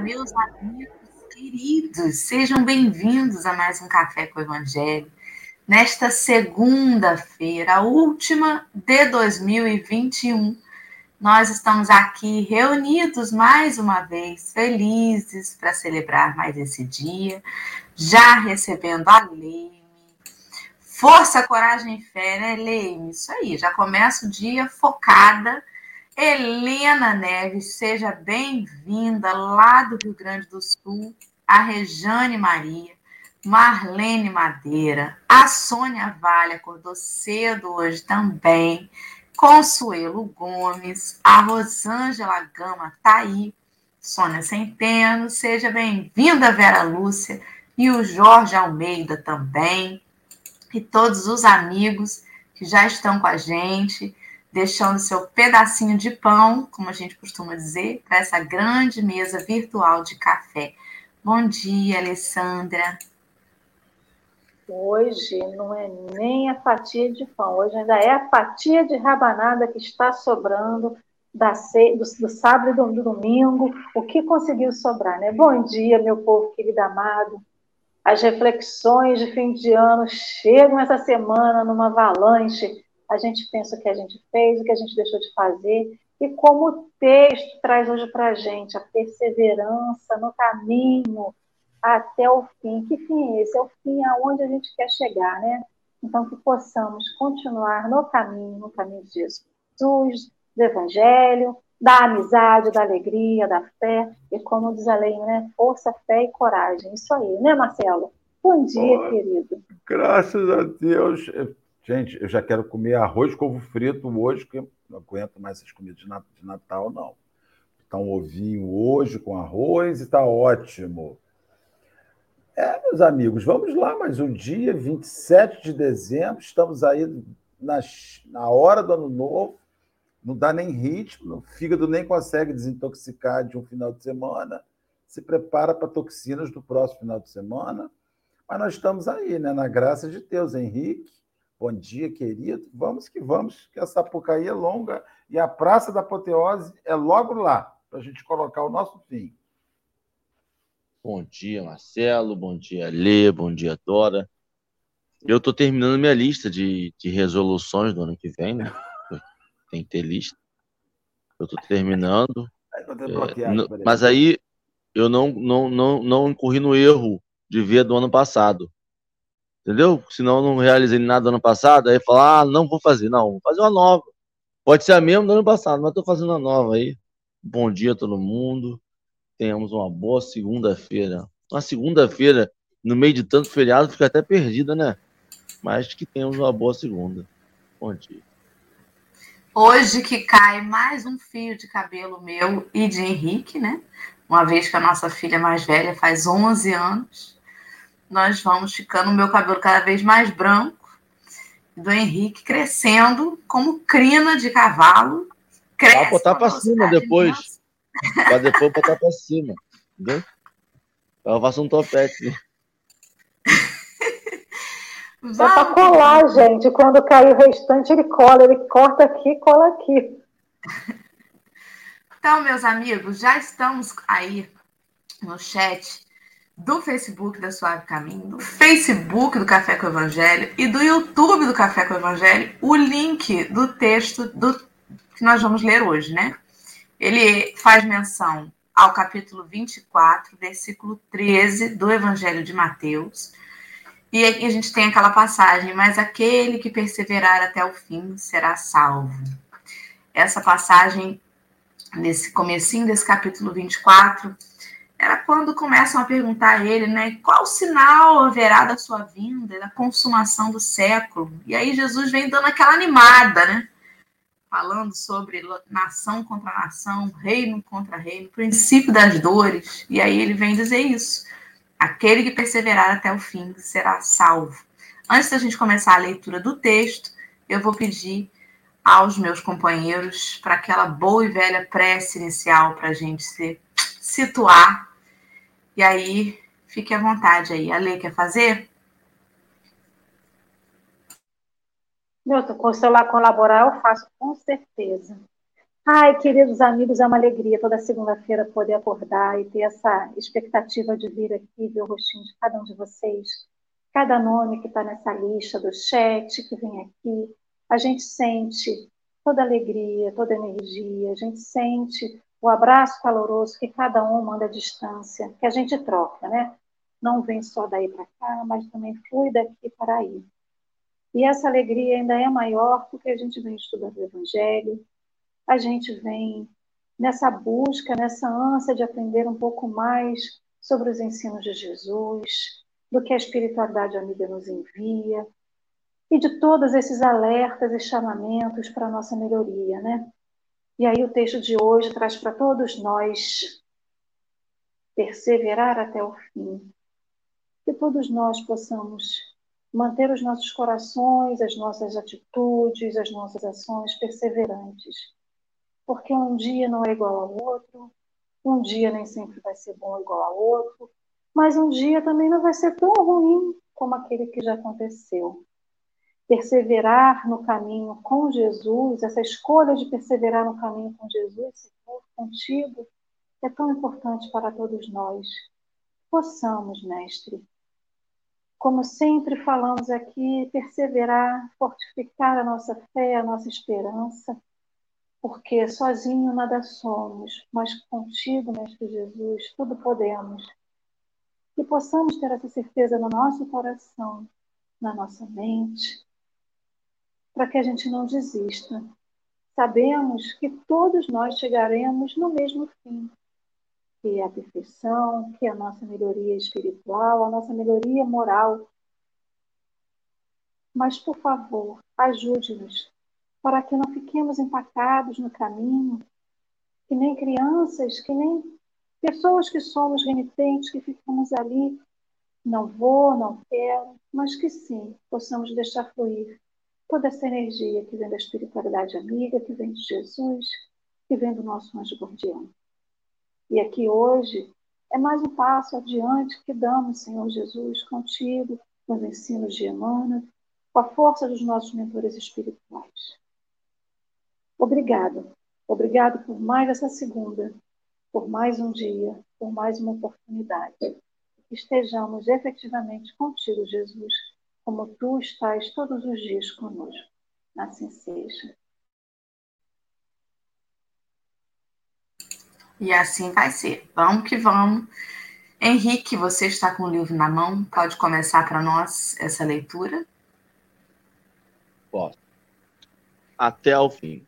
meus amigos queridos. Sejam bem-vindos a mais um Café com o Evangelho. Nesta segunda-feira, a última de 2021, nós estamos aqui reunidos mais uma vez, felizes para celebrar mais esse dia, já recebendo a Leime. Força, coragem e fé, né, Leime? Isso aí, já começa o dia focada Helena Neves, seja bem-vinda lá do Rio Grande do Sul, a Rejane Maria, Marlene Madeira, a Sônia Vale acordou cedo hoje também, Consuelo Gomes, a Rosângela Gama tá aí, Sônia Centeno, seja bem-vinda, Vera Lúcia, e o Jorge Almeida também, e todos os amigos que já estão com a gente deixando seu pedacinho de pão, como a gente costuma dizer, para essa grande mesa virtual de café. Bom dia, Alessandra. Hoje não é nem a fatia de pão, hoje ainda é a fatia de rabanada que está sobrando da do, do sábado e do, do domingo, o que conseguiu sobrar, né? Bom dia, meu povo querido amado. As reflexões de fim de ano chegam essa semana numa avalanche a gente pensa o que a gente fez, o que a gente deixou de fazer, e como o texto traz hoje para a gente a perseverança no caminho até o fim. Que fim é esse? É o fim aonde a gente quer chegar, né? Então, que possamos continuar no caminho, no caminho de Jesus, do Evangelho, da amizade, da alegria, da fé, e como diz a lei, né? Força, fé e coragem. Isso aí, né, Marcelo? Bom dia, querido. Graças a Deus. Gente, eu já quero comer arroz com ovo frito hoje, porque não aguento mais essas comidas de Natal, não. Está um ovinho hoje com arroz e está ótimo. É, meus amigos, vamos lá, mais um dia, 27 de dezembro, estamos aí na, na hora do ano novo, não dá nem ritmo, o fígado nem consegue desintoxicar de um final de semana, se prepara para toxinas do próximo final de semana, mas nós estamos aí, né, na graça de Deus, Henrique, Bom dia, querido. Vamos que vamos, que a Sapucaí é longa e a Praça da Apoteose é logo lá, para a gente colocar o nosso fim. Bom dia, Marcelo. Bom dia, Lê. Bom dia, Dora. Eu estou terminando minha lista de, de resoluções do ano que vem, né? Tem que ter lista. Eu estou terminando. É, mas aí eu não, não, não, não incorri no erro de ver do ano passado entendeu? Senão eu não realizei nada ano passado, aí falar, ah, não vou fazer, não, vou fazer uma nova. Pode ser a mesma do ano passado, mas estou fazendo uma nova aí. Bom dia a todo mundo. Tenhamos uma boa segunda-feira. Uma segunda-feira, no meio de tanto feriado, fica até perdida, né? Mas que tenhamos uma boa segunda. Bom dia. Hoje que cai mais um fio de cabelo meu e de Henrique, né? Uma vez que a nossa filha mais velha faz 11 anos nós vamos ficando o meu cabelo cada vez mais branco, do Henrique crescendo como crina de cavalo. Cresce Vai botar para cima depois. Para depois botar para cima. Entendeu? Eu faço um topete. Só para colar, gente. Quando cair o restante, ele cola. Ele corta aqui e cola aqui. Então, meus amigos, já estamos aí no chat do Facebook da Suave Caminho, do Facebook do Café com o Evangelho e do YouTube do Café com o Evangelho, o link do texto do, que nós vamos ler hoje, né? Ele faz menção ao capítulo 24, versículo 13 do Evangelho de Mateus. E aqui a gente tem aquela passagem, mas aquele que perseverar até o fim será salvo. Essa passagem, nesse comecinho desse capítulo 24, era quando começam a perguntar a ele, né, qual sinal haverá da sua vinda, da consumação do século? E aí Jesus vem dando aquela animada, né? Falando sobre nação contra nação, reino contra reino, princípio das dores. E aí ele vem dizer isso. Aquele que perseverar até o fim será salvo. Antes da gente começar a leitura do texto, eu vou pedir aos meus companheiros para aquela boa e velha prece inicial para a gente se situar e aí, fique à vontade aí. A Lê quer fazer? Celular colaborar, eu faço com certeza. Ai, queridos amigos, é uma alegria toda segunda-feira poder acordar e ter essa expectativa de vir aqui ver o rostinho de cada um de vocês, cada nome que está nessa lista do chat que vem aqui. A gente sente toda alegria, toda energia, a gente sente o abraço caloroso que cada um manda à distância, que a gente troca, né? Não vem só daí para cá, mas também flui daqui para aí. E essa alegria ainda é maior porque a gente vem estudando o Evangelho, a gente vem nessa busca, nessa ânsia de aprender um pouco mais sobre os ensinos de Jesus, do que a espiritualidade amiga nos envia, e de todos esses alertas e chamamentos para a nossa melhoria, né? E aí o texto de hoje traz para todos nós perseverar até o fim. Que todos nós possamos manter os nossos corações, as nossas atitudes, as nossas ações perseverantes porque um dia não é igual ao outro, um dia nem sempre vai ser bom igual ao outro, mas um dia também não vai ser tão ruim como aquele que já aconteceu. Perseverar no caminho com Jesus, essa escolha de perseverar no caminho com Jesus, Senhor, contigo, é tão importante para todos nós. Possamos, Mestre, como sempre falamos aqui, perseverar, fortificar a nossa fé, a nossa esperança, porque sozinho nada somos, mas contigo, Mestre Jesus, tudo podemos. Que possamos ter essa certeza no nosso coração, na nossa mente, para que a gente não desista. Sabemos que todos nós chegaremos no mesmo fim, que é a perfeição, que é a nossa melhoria espiritual, a nossa melhoria moral. Mas, por favor, ajude-nos para que não fiquemos empacados no caminho, que nem crianças, que nem pessoas que somos renitentes, que ficamos ali, não vou, não quero, mas que sim, possamos deixar fluir toda essa energia que vem da espiritualidade amiga, que vem de Jesus, que vem do nosso anjo guardião. E aqui hoje é mais um passo adiante que damos, Senhor Jesus, contigo, nos ensinos de Emmanuel, com a força dos nossos mentores espirituais. Obrigado. Obrigado por mais essa segunda, por mais um dia, por mais uma oportunidade. Estejamos efetivamente contigo, Jesus, como tu estás todos os dias conosco. Assim seja. E assim vai ser. Vamos que vamos. Henrique, você está com o livro na mão, pode começar para nós essa leitura? Posso. Até ao fim.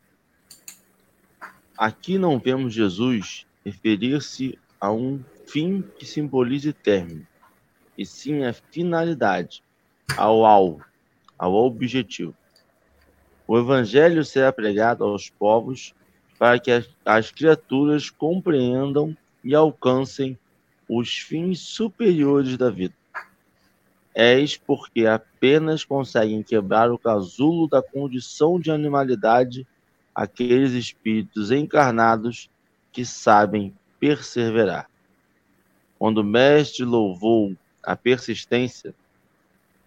Aqui não vemos Jesus referir-se a um fim que simbolize término, e sim a finalidade, ao alvo, ao objetivo. O Evangelho será pregado aos povos para que as, as criaturas compreendam e alcancem os fins superiores da vida. Eis porque apenas conseguem quebrar o casulo da condição de animalidade aqueles espíritos encarnados que sabem perseverar. Quando o mestre louvou a persistência,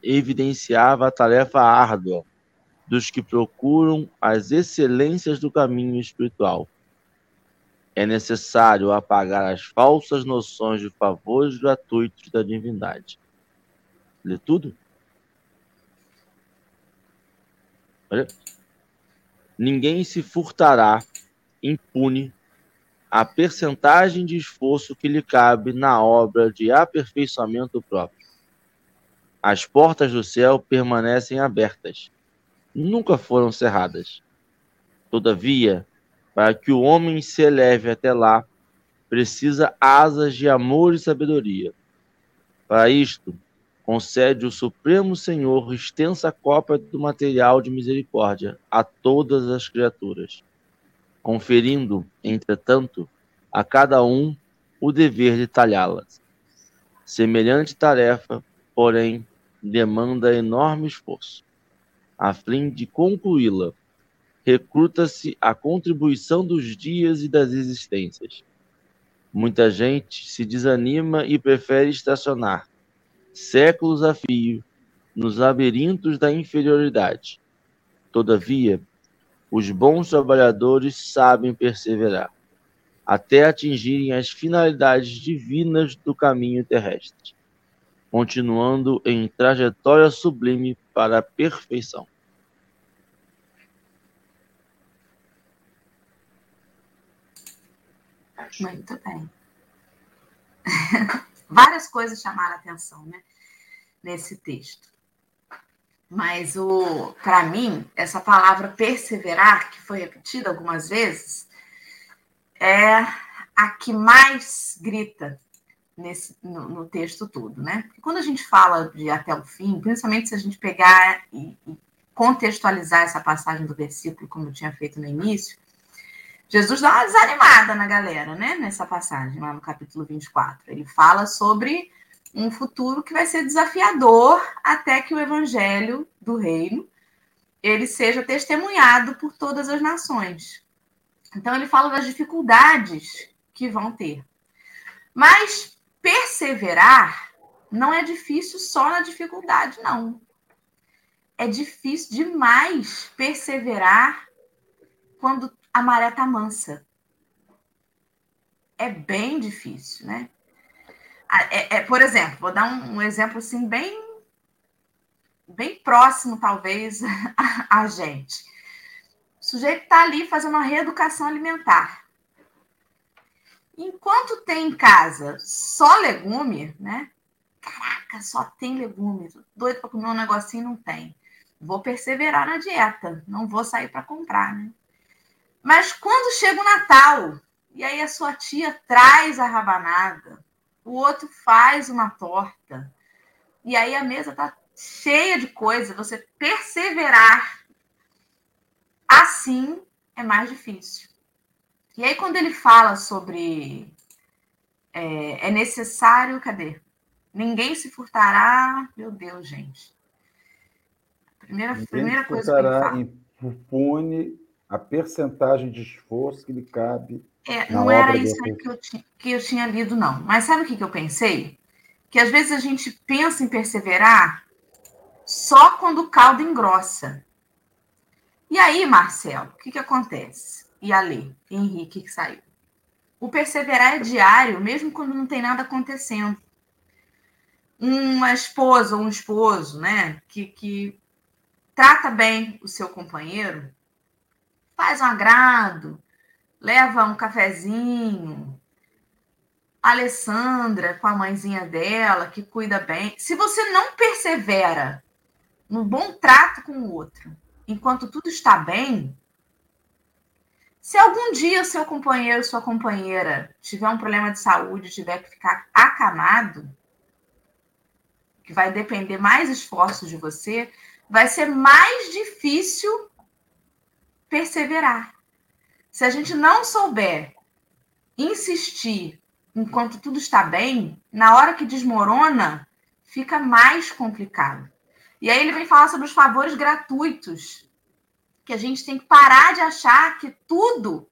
evidenciava a tarefa árdua dos que procuram as excelências do caminho espiritual. É necessário apagar as falsas noções de favores gratuitos da divindade. Lê tudo? Olha ninguém se furtará impune a percentagem de esforço que lhe cabe na obra de aperfeiçoamento próprio. As portas do céu permanecem abertas, nunca foram cerradas. Todavia, para que o homem se eleve até lá, precisa asas de amor e sabedoria. Para isto, concede o Supremo Senhor extensa cópia do material de misericórdia a todas as criaturas, conferindo, entretanto, a cada um o dever de talhá-las. Semelhante tarefa, porém, demanda enorme esforço. A fim de concluí-la, recruta-se a contribuição dos dias e das existências. Muita gente se desanima e prefere estacionar, séculos a fio, nos labirintos da inferioridade. Todavia, Os bons trabalhadores sabem perseverar, até atingirem as finalidades divinas do caminho terrestre, continuando em trajetória sublime para a perfeição. Muito bem. Várias coisas chamaram atenção, né? Nesse texto. Mas o, para mim, essa palavra perseverar, que foi repetida algumas vezes, é a que mais grita nesse, no, no, texto todo, né? Porque quando a gente fala de até o fim, principalmente se a gente pegar e, e contextualizar essa passagem do versículo, como eu tinha feito no início, Jesus dá uma desanimada na galera, né? Nessa passagem, lá no capítulo 24. Ele fala sobre um futuro que vai ser desafiador até que o evangelho do reino ele seja testemunhado por todas as nações. Então ele fala das dificuldades que vão ter. Mas perseverar não é difícil só na dificuldade, não. É difícil demais perseverar quando a maré está mansa. É bem difícil, né? É, é, por exemplo, vou dar um, um, exemplo assim bem, bem próximo, talvez, a, a gente. O sujeito está ali fazendo uma reeducação alimentar. Enquanto tem em casa só legume, né? Caraca, só tem legume. Doido para comer um negocinho, não tem. Vou perseverar na dieta, não vou sair para comprar, né? Mas quando chega o Natal, e aí a sua tia traz a rabanada, o outro faz uma torta, e aí a mesa tá cheia de coisa, você perseverar assim é mais difícil. E aí, quando ele fala sobre é, é necessário, cadê? Ninguém se furtará, meu Deus, gente. Primeira, primeira coisa que ele fala. impune a percentagem de esforço que lhe cabe. É, não era isso que eu, que eu tinha lido, não. Mas sabe o que, que eu pensei? Que às vezes a gente pensa em perseverar só quando o caldo engrossa. E aí, Marcelo, o que, que acontece? E a Lê, Henrique que saiu. O perseverar é diário, mesmo quando não tem nada acontecendo. Uma esposa ou um esposo, né, que, que trata bem o seu companheiro, faz um agrado, leva um cafezinho. A Alessandra com a mãezinha dela, que cuida bem. Se você não persevera no bom trato com o outro, enquanto tudo está bem, se algum dia seu companheiro, sua companheira tiver um problema de saúde, tiver que ficar acamado, que vai depender mais esforços de você, vai ser mais difícil perseverar. Se a gente não souber insistir enquanto tudo está bem, na hora que desmorona, fica mais complicado. E aí ele vem falar sobre os favores gratuitos, que a gente tem que parar de achar que tudo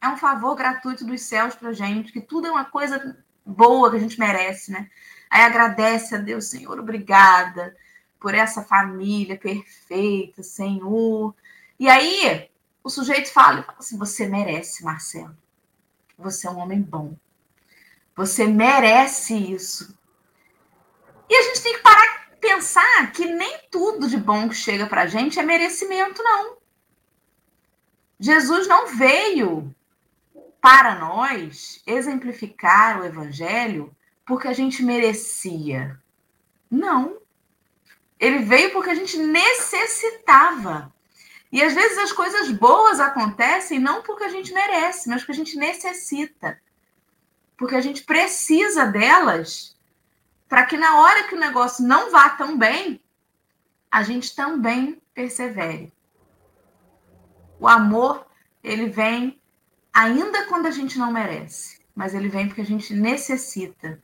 é um favor gratuito dos céus para gente, que tudo é uma coisa boa que a gente merece, né? Aí agradece a Deus, Senhor, obrigada por essa família perfeita, Senhor. E aí, o sujeito fala, fala assim: você merece, Marcelo. Você é um homem bom. Você merece isso. E a gente tem que parar de pensar que nem tudo de bom que chega para gente é merecimento, não. Jesus não veio para nós exemplificar o evangelho porque a gente merecia. Não. Ele veio porque a gente necessitava. E às vezes as coisas boas acontecem não porque a gente merece, mas porque a gente necessita. Porque a gente precisa delas para que na hora que o negócio não vá tão bem, a gente também persevere. O amor, ele vem ainda quando a gente não merece, mas ele vem porque a gente necessita.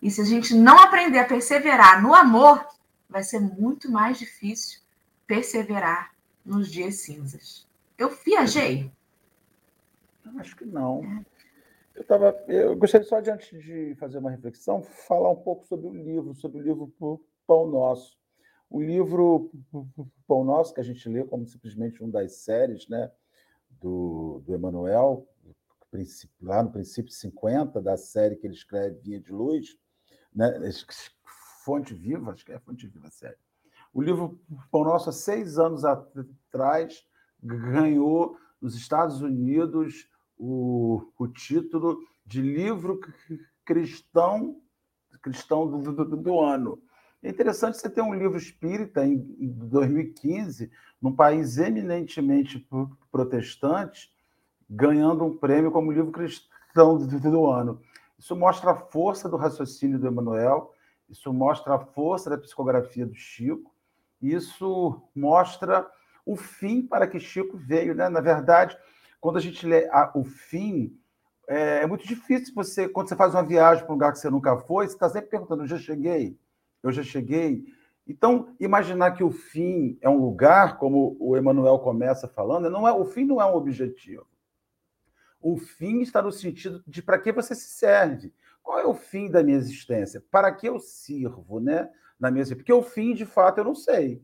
E se a gente não aprender a perseverar no amor, vai ser muito mais difícil perseverar nos dias cinzas. Eu viajei? Acho que não. Eu, tava, eu gostaria só, de, antes de fazer uma reflexão, falar um pouco sobre o livro, sobre o livro Pão Nosso. O livro Pão Nosso, que a gente lê como simplesmente um das séries né, do, do Emanuel, lá no princípio 50, da série que ele escreve Vinha de Luz, né, Fonte Viva, acho que é Fonte Viva a série. O livro Pão Nosso, há seis anos atrás, ganhou nos Estados Unidos o, o título de livro cristão cristão do, do, do, ano. É interessante você ter um livro espírita em, em 2015, num país eminentemente protestante, ganhando um prêmio como livro cristão do, ano. Isso mostra a força do raciocínio do Emanuel, isso mostra a força da psicografia do Chico, isso mostra o fim para que Chico veio. Né? Na verdade, quando a gente lê a, o fim, é, é, muito difícil você, quando você faz uma viagem para um lugar que você nunca foi, você está sempre perguntando: já cheguei? Eu já cheguei? Então, imaginar que o fim é um lugar, como o Emanuel começa falando, não é o fim não é um objetivo. O fim está no sentido de para que você se serve. Qual é o fim da minha existência? Para que eu sirvo, né? Na minha porque o fim, de fato, eu não sei.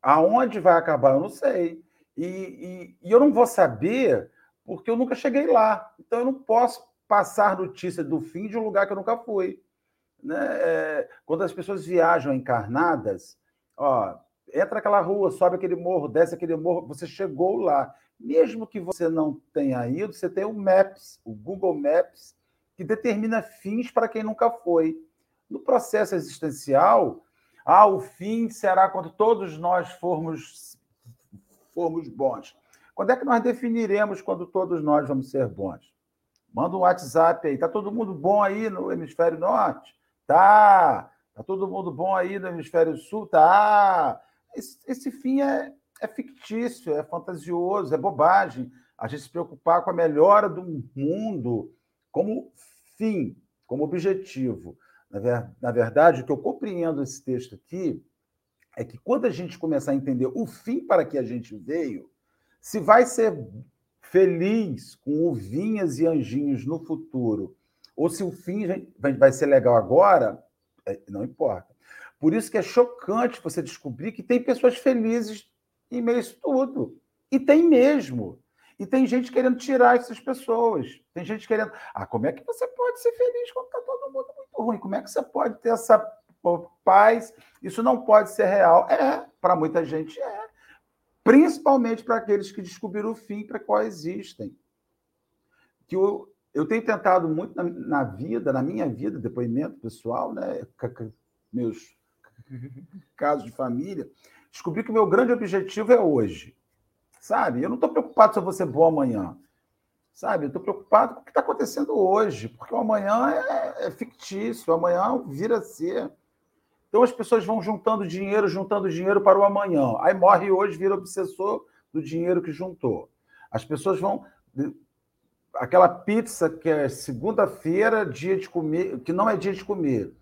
Aonde vai acabar, eu não sei. E, e, e eu não vou saber porque eu nunca cheguei lá. Então eu não posso passar notícia do fim de um lugar que eu nunca fui. Né? É, quando as pessoas viajam encarnadas, ó, entra aquela rua, sobe aquele morro, desce aquele morro, você chegou lá. Mesmo que você não tenha ido, você tem o Maps, o Google Maps, que determina fins para quem nunca foi. No processo existencial, ah, o fim será quando todos nós formos, formos bons. Quando é que nós definiremos quando todos nós vamos ser bons? Manda um WhatsApp aí. Está todo mundo bom aí no hemisfério norte? Tá. Está todo mundo bom aí no hemisfério sul? Tá. Esse, esse fim é, é fictício, é fantasioso, é bobagem. A gente se preocupar com a melhora do mundo como fim, como objetivo. Na, ver, na verdade, o que eu compreendo esse texto aqui é que quando a gente começar a entender o fim para que a gente veio, se vai ser feliz com uvinhas e anjinhos no futuro, ou se o fim vai ser legal agora, é, não importa. Por isso que é chocante você descobrir que tem pessoas felizes em meio a isso tudo. E tem mesmo. E tem gente querendo tirar essas pessoas. Tem gente querendo. Ah, como é que você pode ser feliz quando está todo mundo muito ruim? Como é que você pode ter essa paz? Isso não pode ser real. É, para muita gente é principalmente para aqueles que descobriram o fim para qual existem. Que eu, eu tenho tentado muito na, na, vida, na minha vida, depoimento pessoal, né, meus casos de família, descobri que o meu grande objetivo é hoje. Sabe? Eu não estou preocupado se eu vou ser bom amanhã. Sabe? Eu estou preocupado com o que está acontecendo hoje, porque o amanhã é, é fictício, o amanhã vira a ser. Então as pessoas vão juntando dinheiro, juntando dinheiro para o amanhã. Aí morre hoje, vira obsessor do dinheiro que juntou. As pessoas vão. Aquela pizza que é segunda-feira, dia de comer, que não é dia de comer.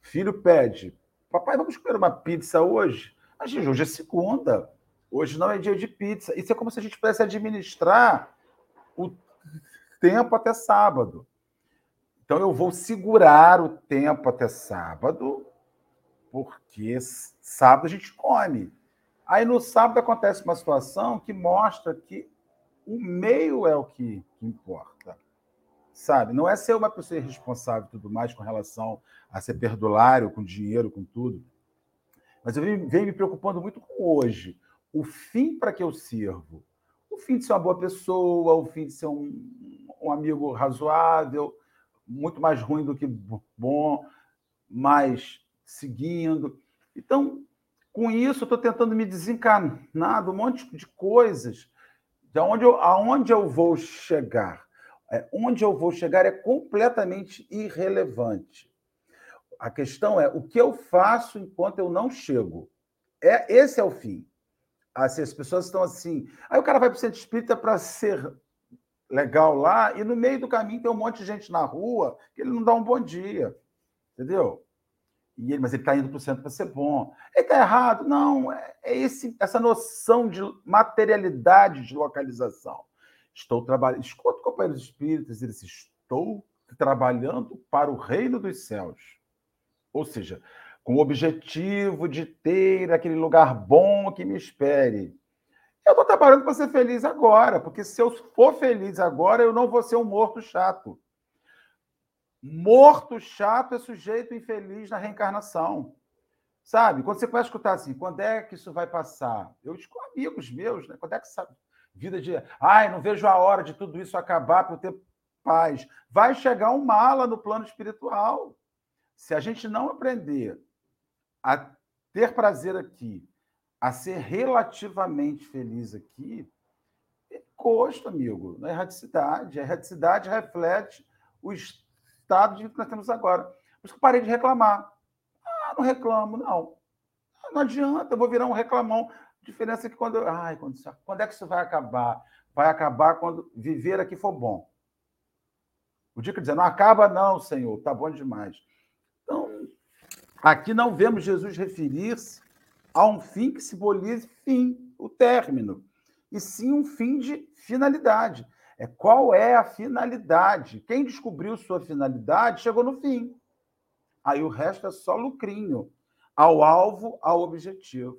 Filho pede: Papai, vamos comer uma pizza hoje? Mas, hoje é segunda. Hoje não é dia de pizza. Isso é como se a gente pudesse administrar o tempo até sábado. Então, eu vou segurar o tempo até sábado porque sábado a gente come. Aí no sábado acontece uma situação que mostra que o meio é o que, importa. Sabe? Não é ser uma pessoa irresponsável e tudo mais com relação a ser perdulário, com dinheiro, com tudo. Mas eu venho, me preocupando muito com hoje. O fim para que eu sirvo. O fim de ser uma boa pessoa, o fim de ser um, um amigo razoável, muito mais ruim do que bom, mas seguindo. Então, com isso, eu estou tentando me desencanar de um monte de coisas, de onde eu, aonde eu vou chegar. É, onde eu vou chegar é completamente irrelevante. A questão é o que eu faço enquanto eu não chego. É Esse é o fim. Assim, as pessoas estão assim. Aí o cara vai para o centro espírita para ser legal lá, e no meio do caminho tem um monte de gente na rua que ele não dá um bom dia. Entendeu? E ele, mas ele está indo para o centro para ser bom. Ele está errado? Não, é, é esse, essa noção de materialidade de localização. Estou trabalhando, escuto companheiros espíritas, eles estou trabalhando para o reino dos céus. Ou seja, com o objetivo de ter aquele lugar bom que me espere. Eu estou trabalhando para ser feliz agora, porque se eu for feliz agora, eu não vou ser um morto chato. Morto chato é sujeito infeliz na reencarnação. Sabe? Quando você começa a escutar assim, quando é que isso vai passar? Eu escuto amigos meus, né? Quando é que essa vida de. Ai, não vejo a hora de tudo isso acabar para eu ter paz. Vai chegar um mala no plano espiritual. Se a gente não aprender a ter prazer aqui, a ser relativamente feliz aqui, é custo, amigo, não é erradicidade. A erradicidade reflete o estado de vida que nós temos agora. Por isso que eu parei de reclamar. Ah, não reclamo, não. Não adianta, eu vou virar um reclamão. A diferença é que quando. Ai, quando, quando é que isso vai acabar? Vai acabar quando viver aqui for bom. O dia que dizer, não acaba, não, Senhor, tá bom demais. Então, aqui não vemos Jesus referir-se a um fim que simbolize fim, o término, e sim um fim de finalidade. É qual é a finalidade? Quem descobriu sua finalidade chegou no fim. Aí o resto é só lucrinho, ao alvo, ao objetivo.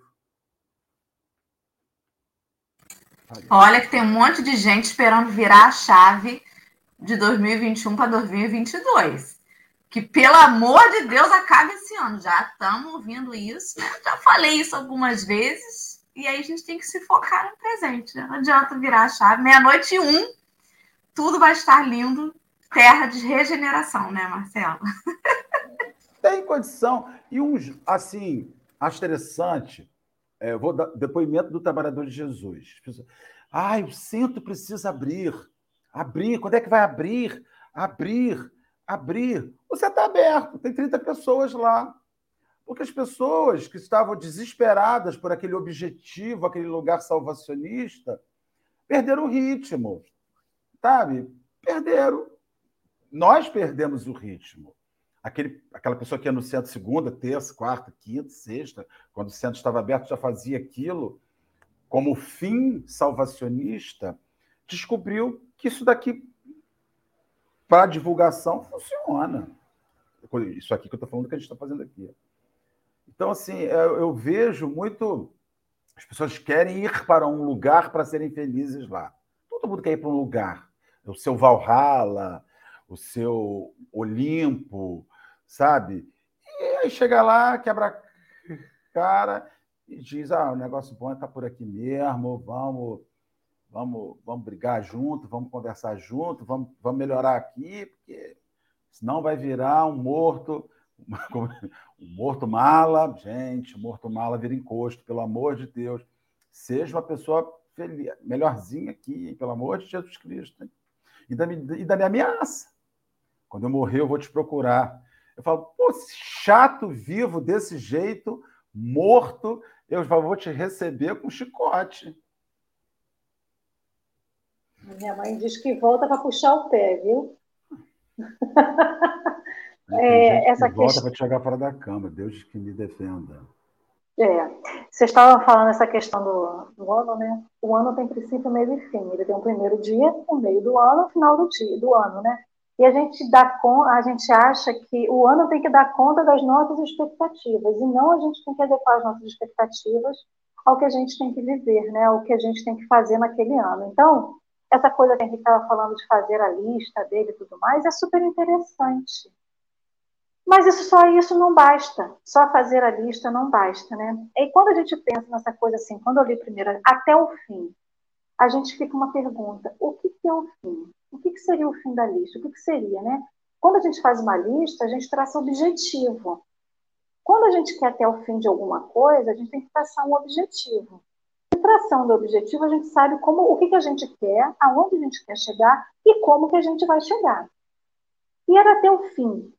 Olha que tem um monte de gente esperando virar a chave de 2021 para 2022. Que, pelo amor de Deus, acabe esse ano. Já estamos ouvindo isso, né? Já falei isso algumas vezes. E aí a gente tem que se focar no presente. Né? Não adianta virar a chave. Meia-noite e um, tudo vai estar lindo, terra de regeneração, né, Marcelo? Tem condição. E um, assim, interessante, é, vou dar depoimento do trabalhador de Jesus. Ai, o centro precisa abrir. Abrir. Quando é que vai abrir? Abrir, abrir. Você está aberto, tem 30 pessoas lá. Porque as pessoas que estavam desesperadas por aquele objetivo, aquele lugar salvacionista, perderam o ritmo sabe? Perderam. Nós perdemos o ritmo. Aquele, aquela pessoa que ia no centro segunda, terça, quarta, quinta, sexta, quando o centro estava aberto, já fazia aquilo como fim salvacionista, descobriu que isso daqui, para divulgação, funciona. Isso aqui que eu estou falando que a gente está fazendo aqui. Então, assim, eu, eu vejo muito. As pessoas querem ir para um lugar para serem felizes lá. Todo mundo quer ir para um lugar o seu Valhalla, o seu Olimpo, sabe? E aí chega lá, quebra a cara e diz: ah, o negócio bom é estar tá por aqui mesmo, vamos, vamos, vamos brigar junto, vamos conversar junto, vamos, vamos melhorar aqui, porque senão vai virar um morto, um morto mala, gente, morto mala vira encosto, pelo amor de Deus. Seja uma pessoa feliz, melhorzinha aqui, pelo amor de Jesus Cristo. Hein? E da, e da minha ameaça. Quando eu morrer, eu vou te procurar. Eu falo, pô, chato vivo desse jeito, morto, eu vou te receber com chicote. Minha mãe diz que volta para puxar o pé, viu? é, essa que volta questão... para te jogar fora da cama. Deus que me defenda. É, você estava falando essa questão do, do, ano, né? O ano tem princípio, meio e fim. Ele tem um primeiro dia, o meio do ano, o final do dia, do ano, né? E a gente dá a gente acha que o ano tem que dar conta das nossas expectativas e não a gente tem que adequar as nossas expectativas ao que a gente tem que viver, né? Ao que a gente tem que fazer naquele ano. Então, essa coisa que a gente estava falando de fazer a lista dele e tudo mais é super interessante. Mas isso só isso não basta. Só fazer a lista não basta, né? E quando a gente pensa nessa coisa assim, quando eu li primeiro até o fim, a gente fica uma pergunta: o que, é o fim? O que, seria o fim da lista? O que, que seria, né? Quando a gente faz uma lista, a gente traça objetivo. Quando a gente quer até o fim de alguma coisa, a gente tem que traçar um objetivo. E traçando o objetivo, a gente sabe como, o que, que a gente quer, aonde a gente quer chegar e como que a gente vai chegar. E era até o fim.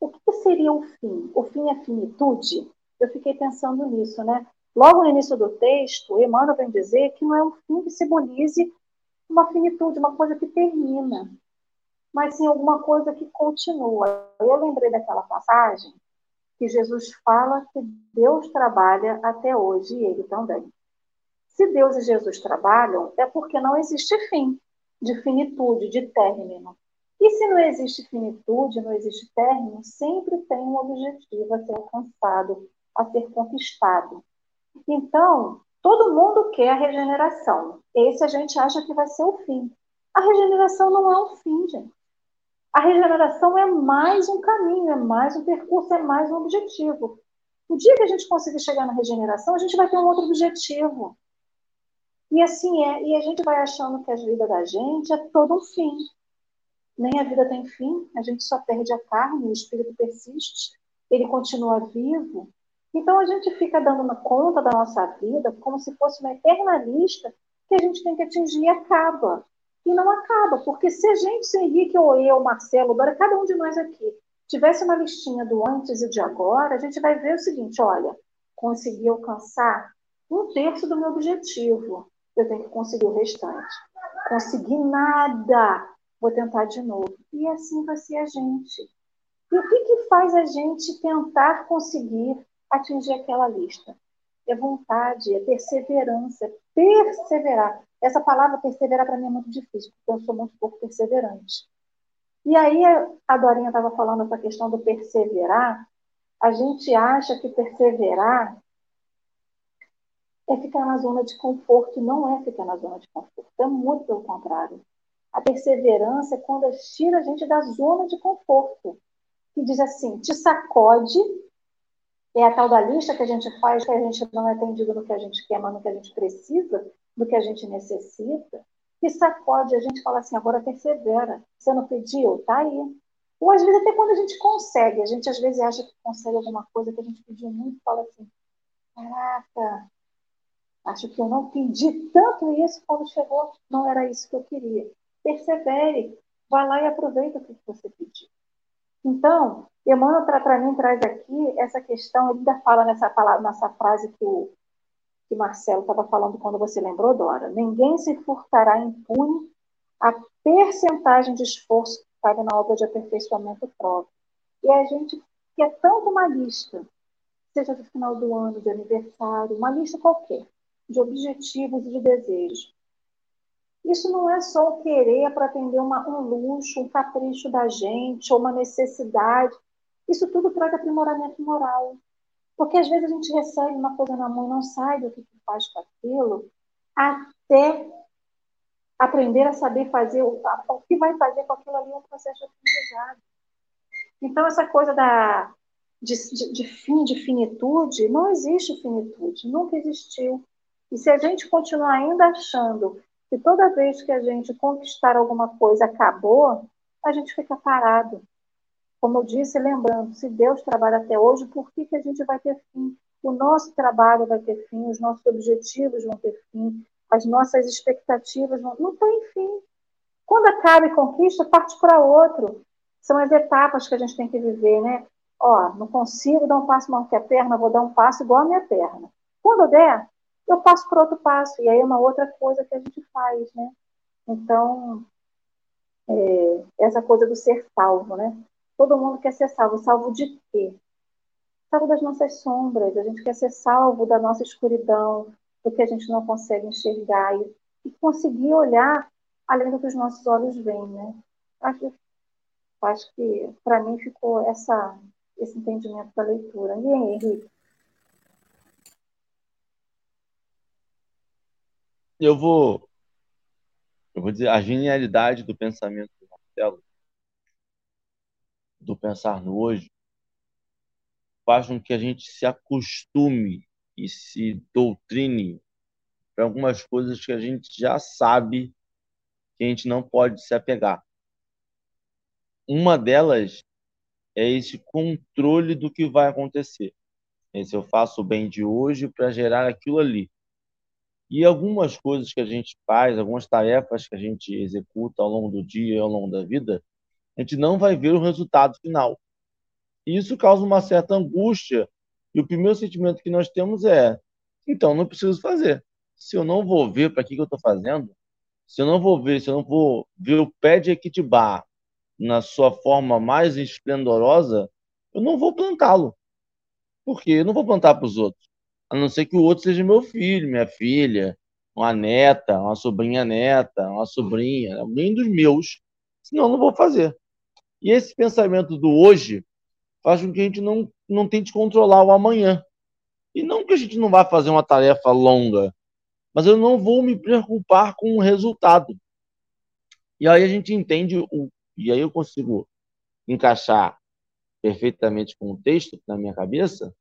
O que seria o fim? O fim é finitude? Eu fiquei pensando nisso, né? Logo no início do texto, Emmanuel vem dizer que não é um fim que simbolize uma finitude, uma coisa que termina, mas sim alguma coisa que continua. Eu lembrei daquela passagem que Jesus fala que Deus trabalha até hoje e ele também. Se Deus e Jesus trabalham, é porque não existe fim, de finitude, de término. E se não existe finitude, não existe término, sempre tem um objetivo a ser alcançado, a ser conquistado. Então, todo mundo quer a regeneração. Esse a gente acha que vai ser o fim. A regeneração não é um fim, gente. A regeneração é mais um caminho, é mais um percurso, é mais um objetivo. O dia que a gente conseguir chegar na regeneração, a gente vai ter um outro objetivo. E assim é. E a gente vai achando que a vida da gente é todo um fim nem a vida tem fim, a gente só perde a carne, o espírito persiste, ele continua vivo. Então a gente fica dando conta da nossa vida como se fosse uma eternalista que a gente tem que atingir e acaba. E não acaba, porque se a gente, se Henrique ou eu, Marcelo, agora cada um de nós aqui, tivesse uma listinha do antes e de agora, a gente vai ver o seguinte: olha, consegui alcançar um terço do meu objetivo, eu tenho que conseguir o restante. Consegui nada, vou tentar de novo. E assim vai ser a gente. E o que, que faz a gente tentar conseguir atingir aquela lista? É vontade, é perseverança, perseverar. Essa palavra perseverar para mim é muito difícil, porque eu sou muito pouco perseverante. E aí a Dorinha estava falando essa questão do perseverar. A gente acha que perseverar é ficar na zona de conforto. Não é ficar na zona de conforto, é muito pelo contrário. A perseverança é quando tira a gente da zona de conforto. Que diz assim, te sacode, é a tal da lista que a gente faz, que a gente não é atendido no que a gente quer, mas no que a gente precisa, do que a gente necessita, que sacode, a gente fala assim, agora persevera. Você não pediu? Tá aí. Ou às vezes até quando a gente consegue, a gente às vezes acha que consegue alguma coisa que a gente pediu muito, fala assim, caraca, acho que eu não pedi tanto isso quando chegou, não era isso que eu queria persevere, vá lá e aproveita o que você pediu. Então, Emmanuel para mim traz aqui essa questão, ele ainda fala nessa, palavra, nessa frase que o que Marcelo estava falando quando você lembrou, Dora. Ninguém se furtará impune a percentagem de esforço que cabe na obra de aperfeiçoamento próprio. E a gente quer tanto uma lista, seja do final do ano, de aniversário, uma lista qualquer, de objetivos e de desejos. Isso não é só o querer para atender uma, um luxo, um capricho da gente, ou uma necessidade. Isso tudo traz aprimoramento moral. Porque às vezes a gente recebe uma coisa na mão e não sabe o que faz com aquilo, até aprender a saber fazer o, o que vai fazer com aquilo ali é um processo de aprendizado. Então, essa coisa da, de, de, de fim, de finitude, não existe finitude, nunca existiu. E se a gente continuar ainda achando que toda vez que a gente conquistar alguma coisa acabou, a gente fica parado. Como eu disse, lembrando, se Deus trabalha até hoje, por que, que a gente vai ter fim? O nosso trabalho vai ter fim, os nossos objetivos vão ter fim, as nossas expectativas vão. Não tem fim. Quando acaba e conquista, parte para outro. São as etapas que a gente tem que viver, né? Ó, não consigo dar um passo maior que a perna, vou dar um passo igual a minha perna. Quando der, eu passo para outro passo. E aí é uma outra coisa que a gente faz, né? Então, é, essa coisa do ser salvo, né? Todo mundo quer ser salvo. Salvo de quê? Salvo das nossas sombras. A gente quer ser salvo da nossa escuridão, do que a gente não consegue enxergar e, e conseguir olhar além do que os nossos olhos veem, né? Acho, acho que para mim ficou essa, esse entendimento da leitura. E aí, Henrique? Eu vou, eu vou dizer, a genialidade do pensamento do Marcelo, do pensar no hoje, faz com que a gente se acostume e se doutrine para algumas coisas que a gente já sabe que a gente não pode se apegar. Uma delas é esse controle do que vai acontecer. Esse eu faço o bem de hoje para gerar aquilo ali. E algumas coisas que a gente faz, algumas tarefas que a gente executa ao longo do dia, ao longo da vida, a gente não vai ver o resultado final. E isso causa uma certa angústia. E o primeiro sentimento que nós temos é: então, não preciso fazer. Se eu não vou ver para que, que eu estou fazendo, se eu não vou ver, se eu não vou ver o pé de Equitibá na sua forma mais esplendorosa, eu não vou plantá-lo. Porque eu não vou plantar para os outros a não ser que o outro seja meu filho, minha filha, uma neta, uma sobrinha neta, uma sobrinha, alguém dos meus. senão eu não vou fazer. E esse pensamento do hoje faz com que a gente não, não tente controlar o amanhã. E não que a gente não vá fazer uma tarefa longa, mas eu não vou me preocupar com o resultado. E aí a gente entende, o, e aí eu consigo encaixar perfeitamente com o texto na minha cabeça,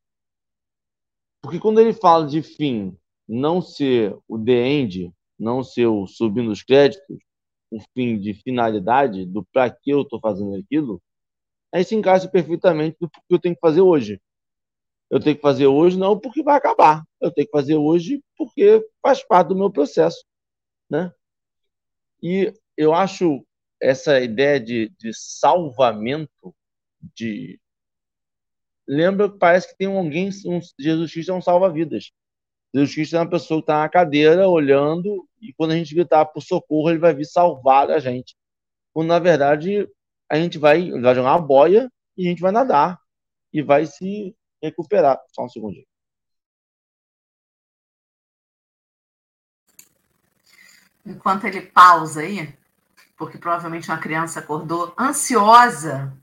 porque quando ele fala de fim não ser o the end, não ser o subindo os créditos, o fim de finalidade, do para que eu estou fazendo aquilo, aí se encaixa perfeitamente do que eu tenho que fazer hoje. Eu tenho que fazer hoje não porque vai acabar. Eu tenho que fazer hoje porque faz parte do meu processo, né? E eu acho essa ideia de, de salvamento de lembra que parece que tem alguém um, Jesus Cristo é um salva-vidas. Jesus Cristo é uma pessoa que está na cadeira olhando e quando a gente gritar por socorro ele vai vir salvar a gente. Quando na verdade a gente vai, vai jogar uma boia e a gente vai nadar e vai se recuperar. Só um segundinho. Enquanto ele pausa aí, porque provavelmente uma criança acordou ansiosa,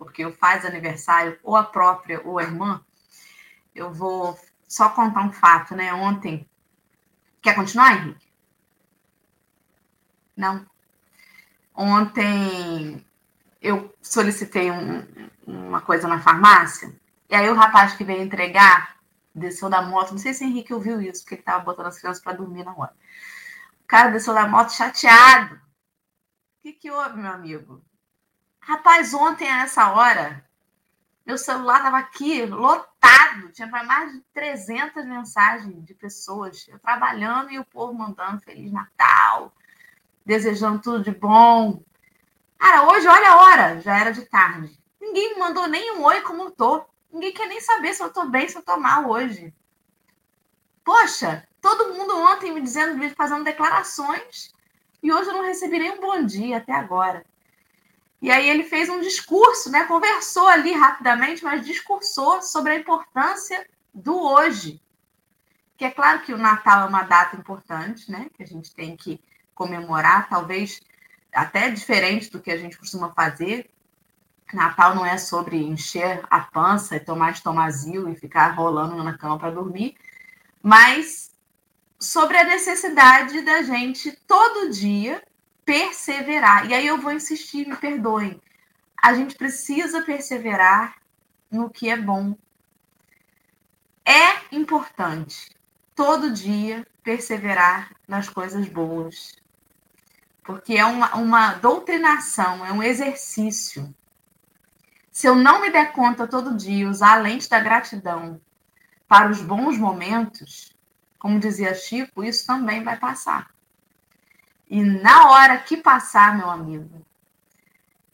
porque o faz aniversário, ou a própria, ou a irmã, eu vou só contar um fato, né? Ontem. Quer continuar, Henrique? Não. Ontem eu solicitei um, uma coisa na farmácia, e aí o rapaz que veio entregar desceu da moto. Não sei se o Henrique ouviu isso, porque ele estava botando as crianças para dormir na hora. O cara desceu da moto chateado. O que, que houve, meu amigo? Rapaz, ontem a essa hora, meu celular estava aqui lotado, tinha mais de 300 mensagens de pessoas, eu trabalhando e o povo mandando Feliz Natal, desejando tudo de bom. Cara, hoje, olha a hora, já era de tarde. Ninguém me mandou nem um oi como eu tô. Ninguém quer nem saber se eu tô bem, se eu tô mal hoje. Poxa, todo mundo ontem me dizendo, fazendo declarações, e hoje eu não recebi nem um bom dia até agora. E aí ele fez um discurso, né? Conversou ali rapidamente, mas discursou sobre a importância do hoje. Que é claro que o Natal é uma data importante, né? Que a gente tem que comemorar, talvez até diferente do que a gente costuma fazer. Natal não é sobre encher a pança e tomar de tomazil e ficar rolando na cama para dormir, mas sobre a necessidade da gente todo dia perseverar. E aí eu vou insistir, me perdoem. A gente precisa perseverar no que é bom. É importante todo dia perseverar nas coisas boas. Porque é uma, uma doutrinação, é um exercício. Se eu não me der conta todo dia, usar a lente da gratidão para os bons momentos, como dizia Chico, isso também vai passar. E na hora que passar, meu amigo,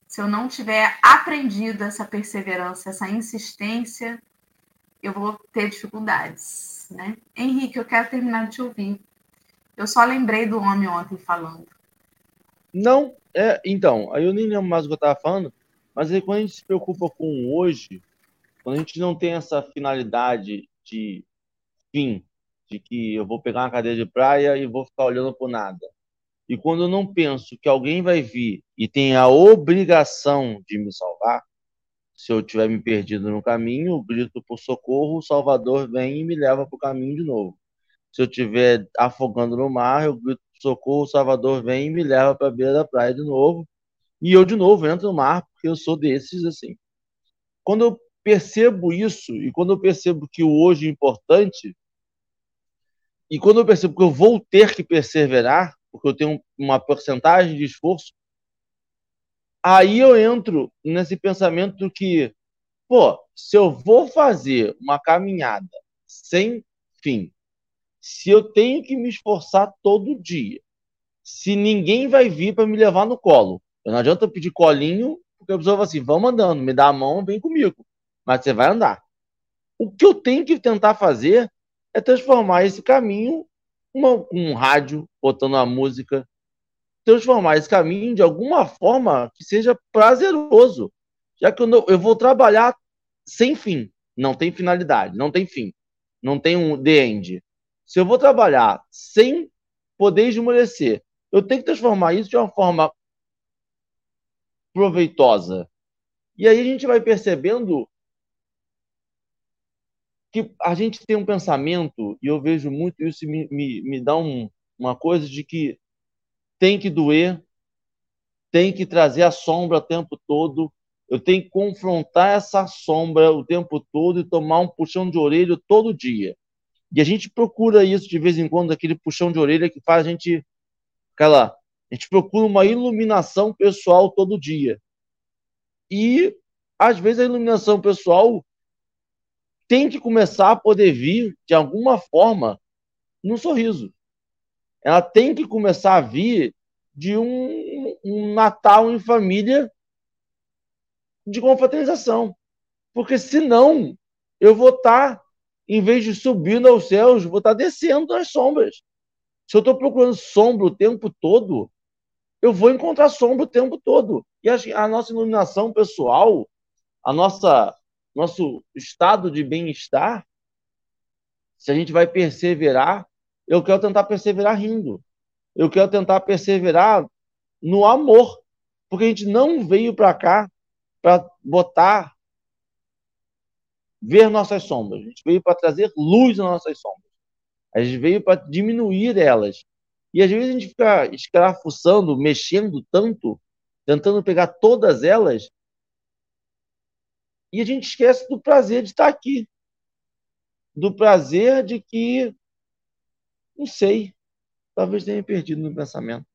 se eu não tiver aprendido essa perseverança, essa insistência, eu vou ter dificuldades, né? Henrique, eu quero terminar de te ouvir. Eu só lembrei do homem ontem falando. Não, é, então, aí eu nem lembro mais o que eu estava falando, mas aí quando a gente se preocupa com hoje, quando a gente não tem essa finalidade de fim, de que eu vou pegar uma cadeira de praia e vou ficar olhando por nada, e quando eu não penso que alguém vai vir e tem a obrigação de me salvar, se eu tiver me perdido no caminho, eu grito por socorro, o Salvador vem e me leva para o caminho de novo. Se eu estiver afogando no mar, eu grito por socorro, o Salvador vem e me leva para a beira da praia de novo. E eu de novo entro no mar, porque eu sou desses assim. Quando eu percebo isso, e quando eu percebo que o hoje é importante, e quando eu percebo que eu vou ter que perseverar, porque eu tenho uma porcentagem de esforço, aí eu entro nesse pensamento que, pô, se eu vou fazer uma caminhada sem fim, se eu tenho que me esforçar todo dia, se ninguém vai vir para me levar no colo, não adianta eu pedir colinho, porque a pessoa fala assim, vamos andando, me dá a mão, vem comigo, mas você vai andar. O que eu tenho que tentar fazer é transformar esse caminho uma, um rádio, botando a música, transformar esse caminho de alguma forma que seja prazeroso. Já que eu, não, eu vou trabalhar sem fim, não tem finalidade, não tem fim, não tem um the end. Se eu vou trabalhar sem poder esmorecer, eu tenho que transformar isso de uma forma proveitosa. E aí a gente vai percebendo que a gente tem um pensamento, e eu vejo muito isso, me, me, me dá um, uma coisa de que tem que doer, tem que trazer a sombra o tempo todo, eu tenho que confrontar essa sombra o tempo todo e tomar um puxão de orelha todo dia. E a gente procura isso de vez em quando, aquele puxão de orelha que faz a gente aquela a gente procura uma iluminação pessoal todo dia. E às vezes a iluminação pessoal tem que começar a poder vir de alguma forma no sorriso. Ela tem que começar a vir de um, um Natal em família de confraternização. Porque senão eu vou estar, tá, em vez de subindo aos céus, vou estar tá descendo nas sombras. Se eu estou procurando sombra o tempo todo, eu vou encontrar sombra o tempo todo. E a, a nossa iluminação pessoal, a nossa nosso estado de bem-estar, se a gente vai perseverar, eu quero tentar perseverar rindo. Eu quero tentar perseverar no amor, porque a gente não veio para cá para botar ver nossas sombras. A gente veio para trazer luz nas nossas sombras. A gente veio para diminuir elas. E às vezes a gente fica escarafuçando, mexendo tanto, tentando pegar todas elas, e a gente esquece do prazer de estar aqui. Do prazer de que, não sei, talvez tenha perdido no pensamento.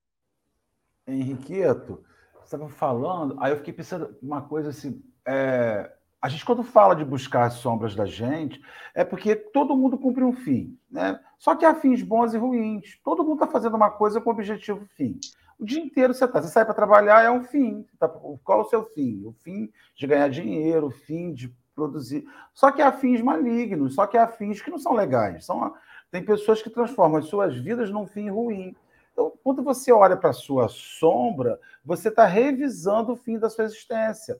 Henriqueto, você estava falando, aí eu fiquei pensando uma coisa assim. É, a gente, quando fala de buscar as sombras da gente, é porque todo mundo cumpre um fim. Né? Só que há fins bons e ruins. Todo mundo está fazendo uma coisa com objetivo fim. O dia inteiro você está. Você sai para trabalhar, é um fim. Tá, qual é o seu fim? O fim de ganhar dinheiro, o fim de produzir. Só que há fins malignos, só que há fins que não são legais. São, tem pessoas que transformam as suas vidas num fim ruim. Então, quando você olha para a sua sombra, você está revisando o fim da sua existência.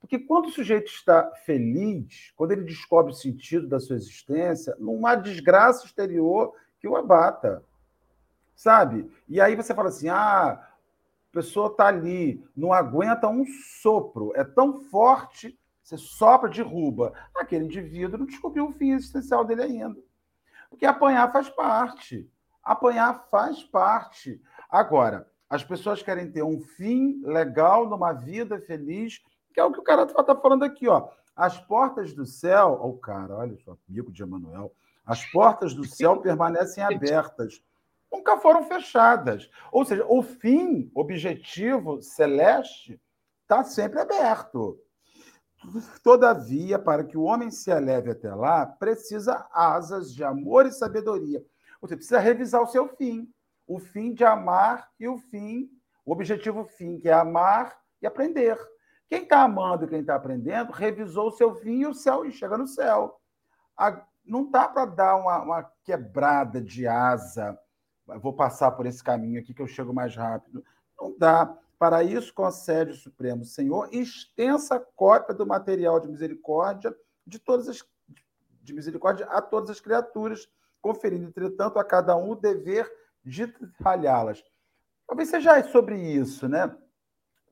Porque quando o sujeito está feliz, quando ele descobre o sentido da sua existência, não há desgraça exterior que o abata sabe? E aí você fala assim: ah, a pessoa está ali, não aguenta um sopro, é tão forte, você sopra, derruba. Aquele indivíduo não descobriu o fim existencial dele ainda. Porque apanhar faz parte. Apanhar faz parte. Agora, as pessoas querem ter um fim legal numa vida feliz, que é o que o cara está falando aqui, ó. As portas do céu, ó, o cara, olha só, amigo de Emanuel, as portas do céu permanecem abertas nunca foram fechadas. Ou seja, o fim, objetivo celeste, está sempre aberto. Todavia, para que o homem se eleve até lá, precisa asas de amor e sabedoria. Você precisa revisar o seu fim. O fim de amar e o fim, o objetivo fim, que é amar e aprender. Quem está amando e quem está aprendendo, revisou o seu fim e o céu e chega no céu. Não dá para dar uma, uma quebrada de asa vou passar por esse caminho aqui que eu chego mais rápido. Não dá. Para isso, concede o Supremo Senhor extensa cópia do material de misericórdia de todas as de misericórdia a todas as criaturas, conferindo, entretanto, a cada um o dever de ralhá-las. Talvez seja sobre isso, né?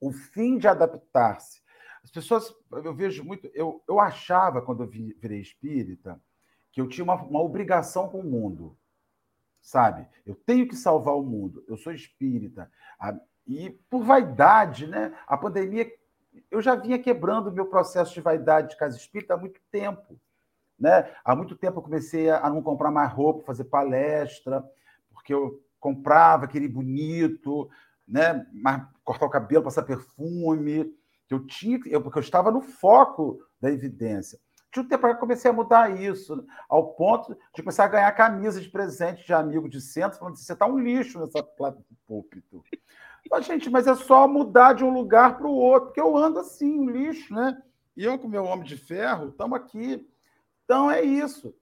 O fim de adaptar-se. As pessoas, eu vejo muito, eu, eu achava, quando eu virei espírita, que eu tinha uma, uma obrigação com o mundo sabe? Eu tenho que salvar o mundo. Eu sou espírita. E por vaidade, né? A pandemia, eu já vinha quebrando o meu processo de vaidade de casa espírita há muito tempo. Né? Há muito tempo eu comecei a não comprar mais roupa, fazer palestra, porque eu comprava aquele bonito, né? Mas cortar o cabelo, passar perfume. Eu tinha, eu, porque eu estava no foco da evidência. De um tempo para comecei a mudar isso, ao ponto de começar a ganhar camisa de presente de amigo de centro, falando assim, você está um lixo nessa placa do púlpito. Mas, gente, mas é só mudar de um lugar para o outro, porque eu ando assim, um lixo, né? E eu, com meu homem de ferro, estamos aqui. Então é isso.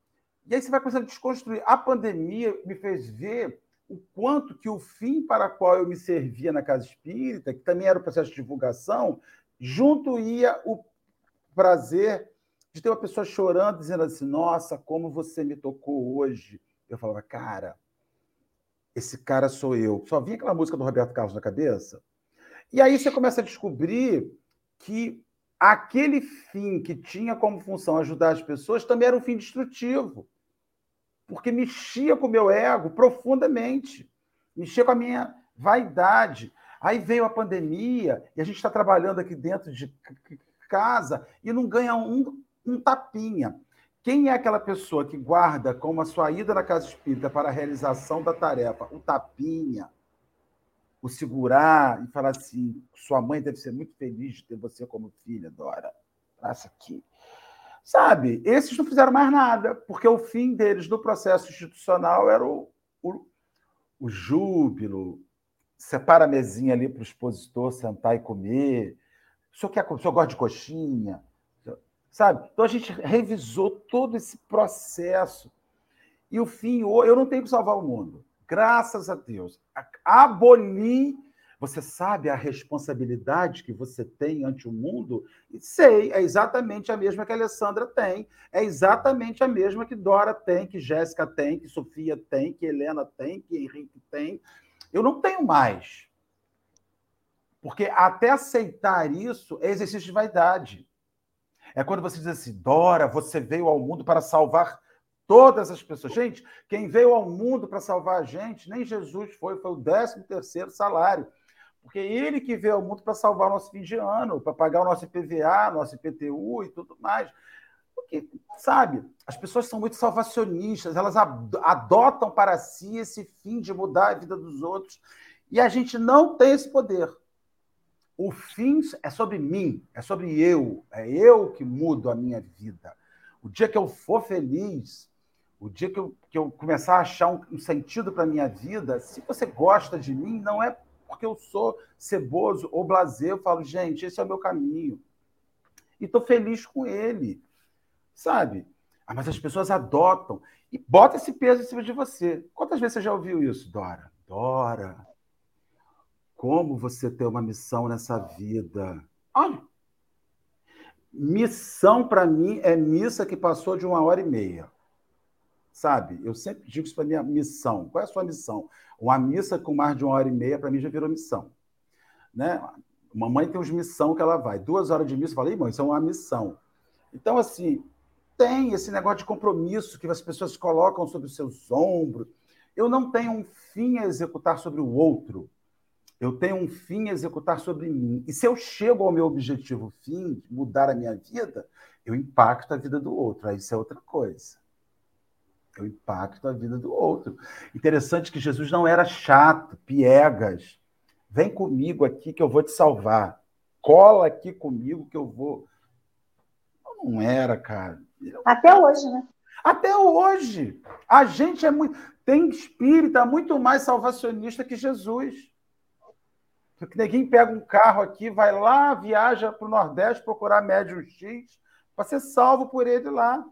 E aí você vai começando a desconstruir. A pandemia me fez ver o quanto que o fim para qual eu me servia na casa espírita, que também era o processo de divulgação, junto ia o prazer de ter uma pessoa chorando, dizendo assim: Nossa, como você me tocou hoje. Eu falava, cara, esse cara sou eu. Só vinha aquela música do Roberto Carlos na cabeça. E aí você começa a descobrir que aquele fim que tinha como função ajudar as pessoas também era um fim destrutivo. Porque mexia com o meu ego profundamente, mexia com a minha vaidade. Aí veio a pandemia e a gente está trabalhando aqui dentro de casa e não ganha um, um tapinha. Quem é aquela pessoa que guarda como a sua ida na casa espírita para a realização da tarefa o tapinha, o segurar e falar assim: sua mãe deve ser muito feliz de ter você como filha, Dora. Passa aqui. Sabe, esses não fizeram mais nada, porque o fim deles no processo institucional era o, o, o júbilo, separa a mesinha ali para o expositor sentar e comer. O senhor, quer, o senhor gosta de coxinha? Sabe? Então a gente revisou todo esse processo. E o fim, eu não tenho que salvar o mundo. Graças a Deus. Aboli. Você sabe a responsabilidade que você tem ante o mundo? E sei, é exatamente a mesma que a Alessandra tem, é exatamente a mesma que Dora tem, que Jéssica tem, que Sofia tem, que Helena tem, que Henrique tem. Eu não tenho mais. Porque até aceitar isso é exercício de vaidade. É quando você diz assim, Dora, você veio ao mundo para salvar todas as pessoas. Gente, quem veio ao mundo para salvar a gente, nem Jesus foi, foi o 13 terceiro salário. Porque ele que veio ao mundo para salvar o nosso fim de ano, para pagar o nosso IPVA, nosso IPTU e tudo mais. Porque, sabe, as pessoas são muito salvacionistas, elas adotam para si esse fim de mudar a vida dos outros. E a gente não tem esse poder. O fim é sobre mim, é sobre eu, é eu que mudo a minha vida. O dia que eu for feliz, o dia que eu, que eu começar a achar um, um sentido para a minha vida, se você gosta de mim, não é porque eu sou ceboso ou blazer, eu falo, gente, esse é o meu caminho. E estou feliz com ele. Sabe? Ah, mas as pessoas adotam e bota esse peso em cima de você. Quantas vezes você já ouviu isso, Dora? Dora, como você ter uma missão nessa vida. Olha, missão para mim é missa que passou de uma hora e meia. Sabe? Eu sempre digo isso para minha missão. Qual é a sua missão? Uma missa com mais de uma hora e meia, para mim, já virou missão. Né? Mamãe tem uns missão que ela vai. Duas horas de missa, eu falei, mãe, isso é uma missão. Então, assim, tem esse negócio de compromisso que as pessoas colocam sobre os seus ombros. Eu não tenho um fim a executar sobre o outro. Eu tenho um fim a executar sobre mim. E se eu chego ao meu objetivo fim, mudar a minha vida, eu impacto a vida do outro. Aí isso é outra coisa. Eu impacto a vida do outro. Interessante que Jesus não era chato, piegas. Vem comigo aqui que eu vou te salvar. Cola aqui comigo que eu vou. Não era, cara. Até hoje, né? Até hoje. A gente é muito. Tem espírita muito mais salvacionista que Jesus. Porque ninguém pega um carro aqui, vai lá, viaja para o Nordeste procurar médium X para ser salvo por ele lá.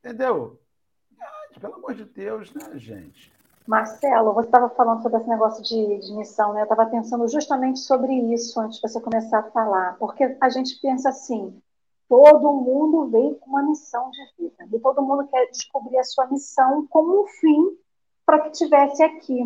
Entendeu? Pelo amor de Deus, né, gente? Marcelo, você estava falando sobre esse negócio de, de missão, né? Eu estava pensando justamente sobre isso antes de você começar a falar. Porque a gente pensa assim: todo mundo veio com uma missão de vida. E todo mundo quer descobrir a sua missão como um fim para que tivesse aqui.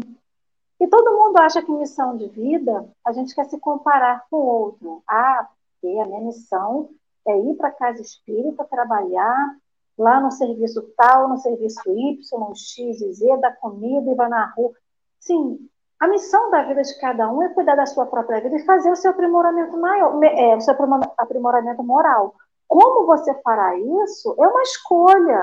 E todo mundo acha que missão de vida, a gente quer se comparar com o outro. Ah, porque a minha missão é ir para a casa espírita, trabalhar lá no serviço tal, no serviço Y, X Z, da comida e vai na rua. Sim, a missão da vida de cada um é cuidar da sua própria vida e fazer o seu aprimoramento maior, é, o seu aprimoramento moral. Como você fará isso é uma escolha.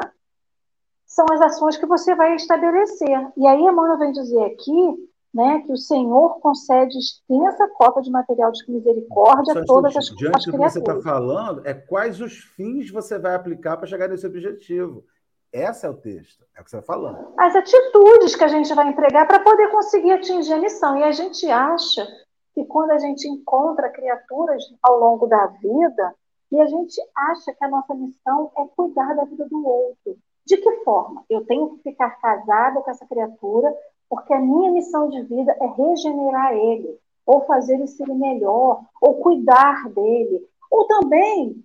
São as ações que você vai estabelecer. E aí, Emmanuel vem dizer aqui né, que o Senhor concede extensa cota de material de misericórdia a todas as, diante as criaturas. Diante do que você está falando, é quais os fins você vai aplicar para chegar nesse objetivo. Esse é o texto, é o que você está falando. As atitudes que a gente vai empregar para poder conseguir atingir a missão. E a gente acha que quando a gente encontra criaturas ao longo da vida, e a gente acha que a nossa missão é cuidar da vida do outro. De que forma? Eu tenho que ficar casada com essa criatura porque a minha missão de vida é regenerar ele, ou fazer ele ser melhor, ou cuidar dele, ou também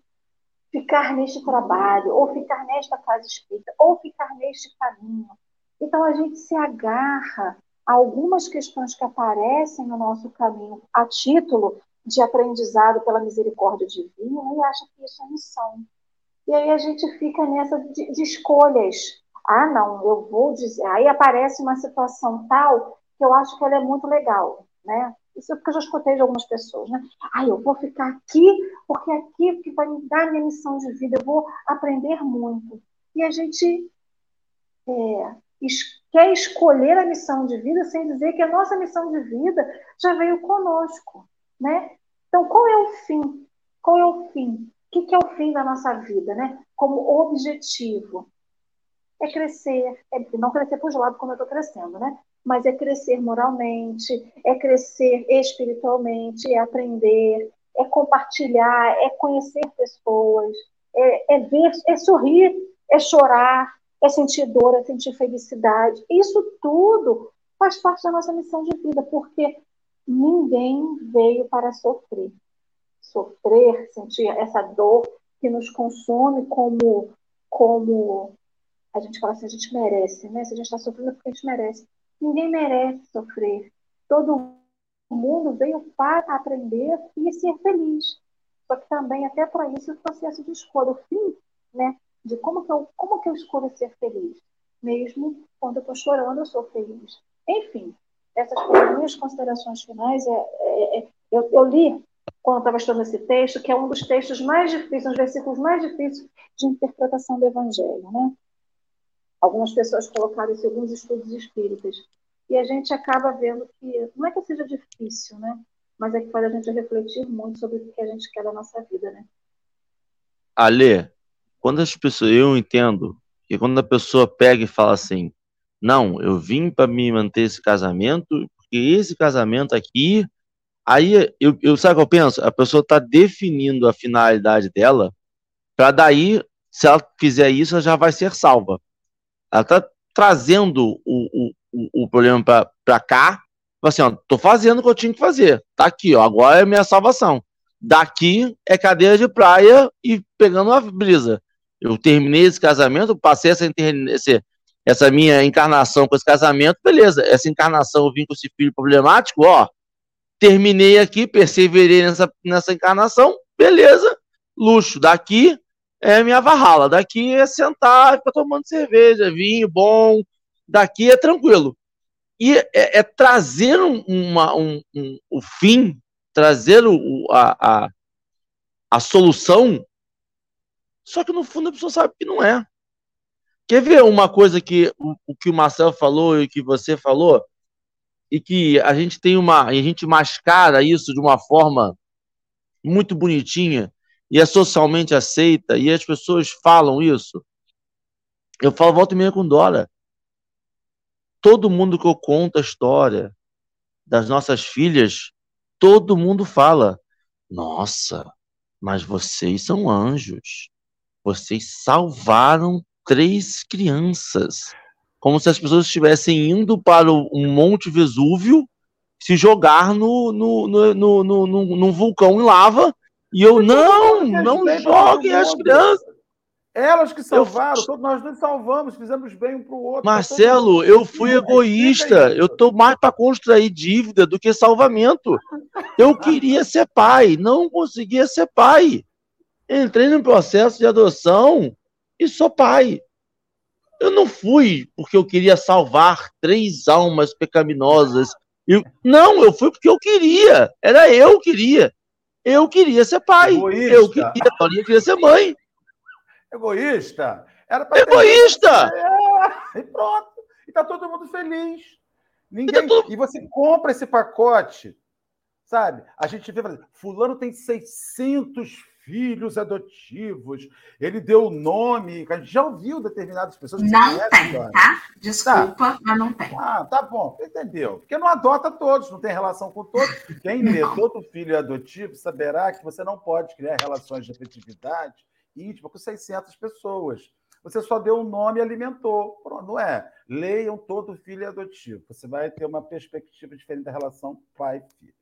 ficar neste trabalho, ou ficar nesta casa espírita, ou ficar neste caminho. Então a gente se agarra algumas questões que aparecem no nosso caminho a título de aprendizado pela misericórdia divina e acha que isso é missão. E aí a gente fica nessa de, de escolhas. Ah, não, eu vou dizer. Aí aparece uma situação tal que eu acho que ela é muito legal, né? Isso é porque eu já escutei de algumas pessoas, né? Ah, eu vou ficar aqui porque é aqui que vai me dar minha missão de vida, eu vou aprender muito. E a gente é, quer escolher a missão de vida sem dizer que a nossa missão de vida já veio conosco, né? Então, qual é o fim? Qual é o fim? O que é o fim da nossa vida, né? Como objetivo? É crescer, é não crescer para os lados como eu estou crescendo, né? Mas é crescer moralmente, é crescer espiritualmente, é aprender, é compartilhar, é conhecer pessoas, é, é ver, é sorrir, é chorar, é sentir dor, é sentir felicidade. Isso tudo faz parte da nossa missão de vida, porque ninguém veio para sofrer. Sofrer, sentir essa dor que nos consome como, como a gente fala assim, a gente merece, né? Se a gente está sofrendo é porque a gente merece. Ninguém merece sofrer. Todo mundo veio para aprender e ser feliz. Só que também, até para isso, o processo de escolha, o fim, né? de como que eu, como que eu escolho ser feliz. Mesmo quando eu estou chorando, eu sou feliz. Enfim, essas foram minhas considerações finais. É, é, é, eu, eu, li, quando estava estudando esse texto, que é um dos textos mais difíceis, um dos versículos mais difíceis de interpretação do Evangelho. Né? Algumas pessoas colocaram isso em alguns estudos espíritas. E a gente acaba vendo que, não é que seja difícil, né? mas é que faz a gente refletir muito sobre o que a gente quer da nossa vida. Né? Ale, quando as pessoas, eu entendo que quando a pessoa pega e fala assim, não, eu vim para me manter esse casamento, porque esse casamento aqui, aí eu, eu sabe o que eu penso? A pessoa está definindo a finalidade dela, para daí, se ela fizer isso, ela já vai ser salva. Ela está trazendo o, o, o problema para cá, assim, ó, tô fazendo o que eu tinha que fazer, tá aqui, ó, agora é minha salvação. Daqui é cadeira de praia e pegando uma brisa. Eu terminei esse casamento, passei essa, essa, essa minha encarnação com esse casamento, beleza, essa encarnação eu vim com esse filho problemático, ó, terminei aqui, perseverei nessa, nessa encarnação, beleza, luxo, daqui é minha varrala, daqui é sentar, ficar tomando cerveja, vinho bom, daqui é tranquilo. E é, é trazer uma, um, um, o fim, trazer o, a, a, a solução só que no fundo a pessoa sabe que não é. Quer ver uma coisa que o, o que o Marcelo falou e que você falou? E que a gente tem uma. A gente mascara isso de uma forma muito bonitinha e é socialmente aceita, e as pessoas falam isso. Eu falo volta e meia com Dora. Todo mundo que eu conto a história das nossas filhas, todo mundo fala: Nossa, mas vocês são anjos. Vocês salvaram três crianças. Como se as pessoas estivessem indo para um Monte Vesúvio se jogar no, no, no, no, no, no vulcão em lava. E eu, não, não joguem as crianças. Elas que salvaram, eu... todos nós nos salvamos, fizemos bem um para o outro. Tá Marcelo, eu fui egoísta. Eu estou mais para construir dívida do que salvamento. Eu queria ser pai, não conseguia ser pai entrei no processo de adoção e sou pai. Eu não fui porque eu queria salvar três almas pecaminosas. Eu, não, eu fui porque eu queria. Era eu que queria. Eu queria ser pai. Egoísta. Eu queria, a queria ser mãe. Egoísta. Era Egoísta! Ter... É, e pronto. E tá todo mundo feliz. Ninguém... E, tá todo... e você compra esse pacote, sabe? A gente vê, fulano tem 600 filhos adotivos, ele deu o nome, a gente já ouviu determinadas pessoas. Que não tem, tá? Desculpa, tá. mas não tem. Ah, tá bom, entendeu? Porque não adota todos, não tem relação com todos. Quem lê todo filho adotivo saberá que você não pode criar relações de afetividade íntima com 600 pessoas. Você só deu o um nome e alimentou. Pronto, não é? Leiam todo filho adotivo. Você vai ter uma perspectiva diferente da relação pai-filho.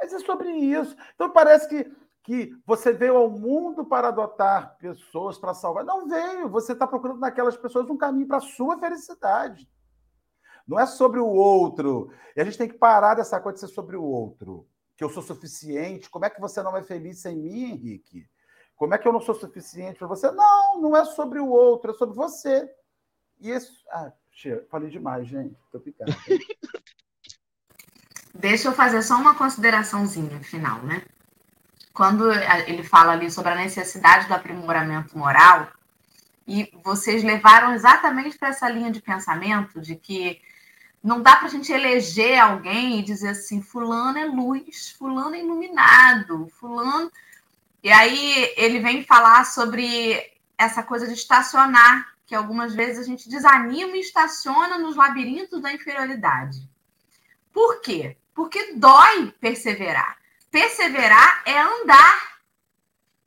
Mas é sobre isso. Então parece que que você veio ao mundo para adotar pessoas para salvar. Não veio. Você está procurando naquelas pessoas um caminho para a sua felicidade. Não é sobre o outro. E a gente tem que parar dessa coisa de ser sobre o outro. Que eu sou suficiente. Como é que você não é feliz sem mim, Henrique? Como é que eu não sou suficiente para você? Não, não é sobre o outro, é sobre você. E isso. Ah, falei demais, gente. Tô picado. Deixa eu fazer só uma consideraçãozinha final, né? Quando ele fala ali sobre a necessidade do aprimoramento moral, e vocês levaram exatamente para essa linha de pensamento de que não dá para a gente eleger alguém e dizer assim, fulano é luz, fulano é iluminado, fulano. E aí ele vem falar sobre essa coisa de estacionar, que algumas vezes a gente desanima e estaciona nos labirintos da inferioridade. Por quê? Porque dói perseverar. Perseverar é andar.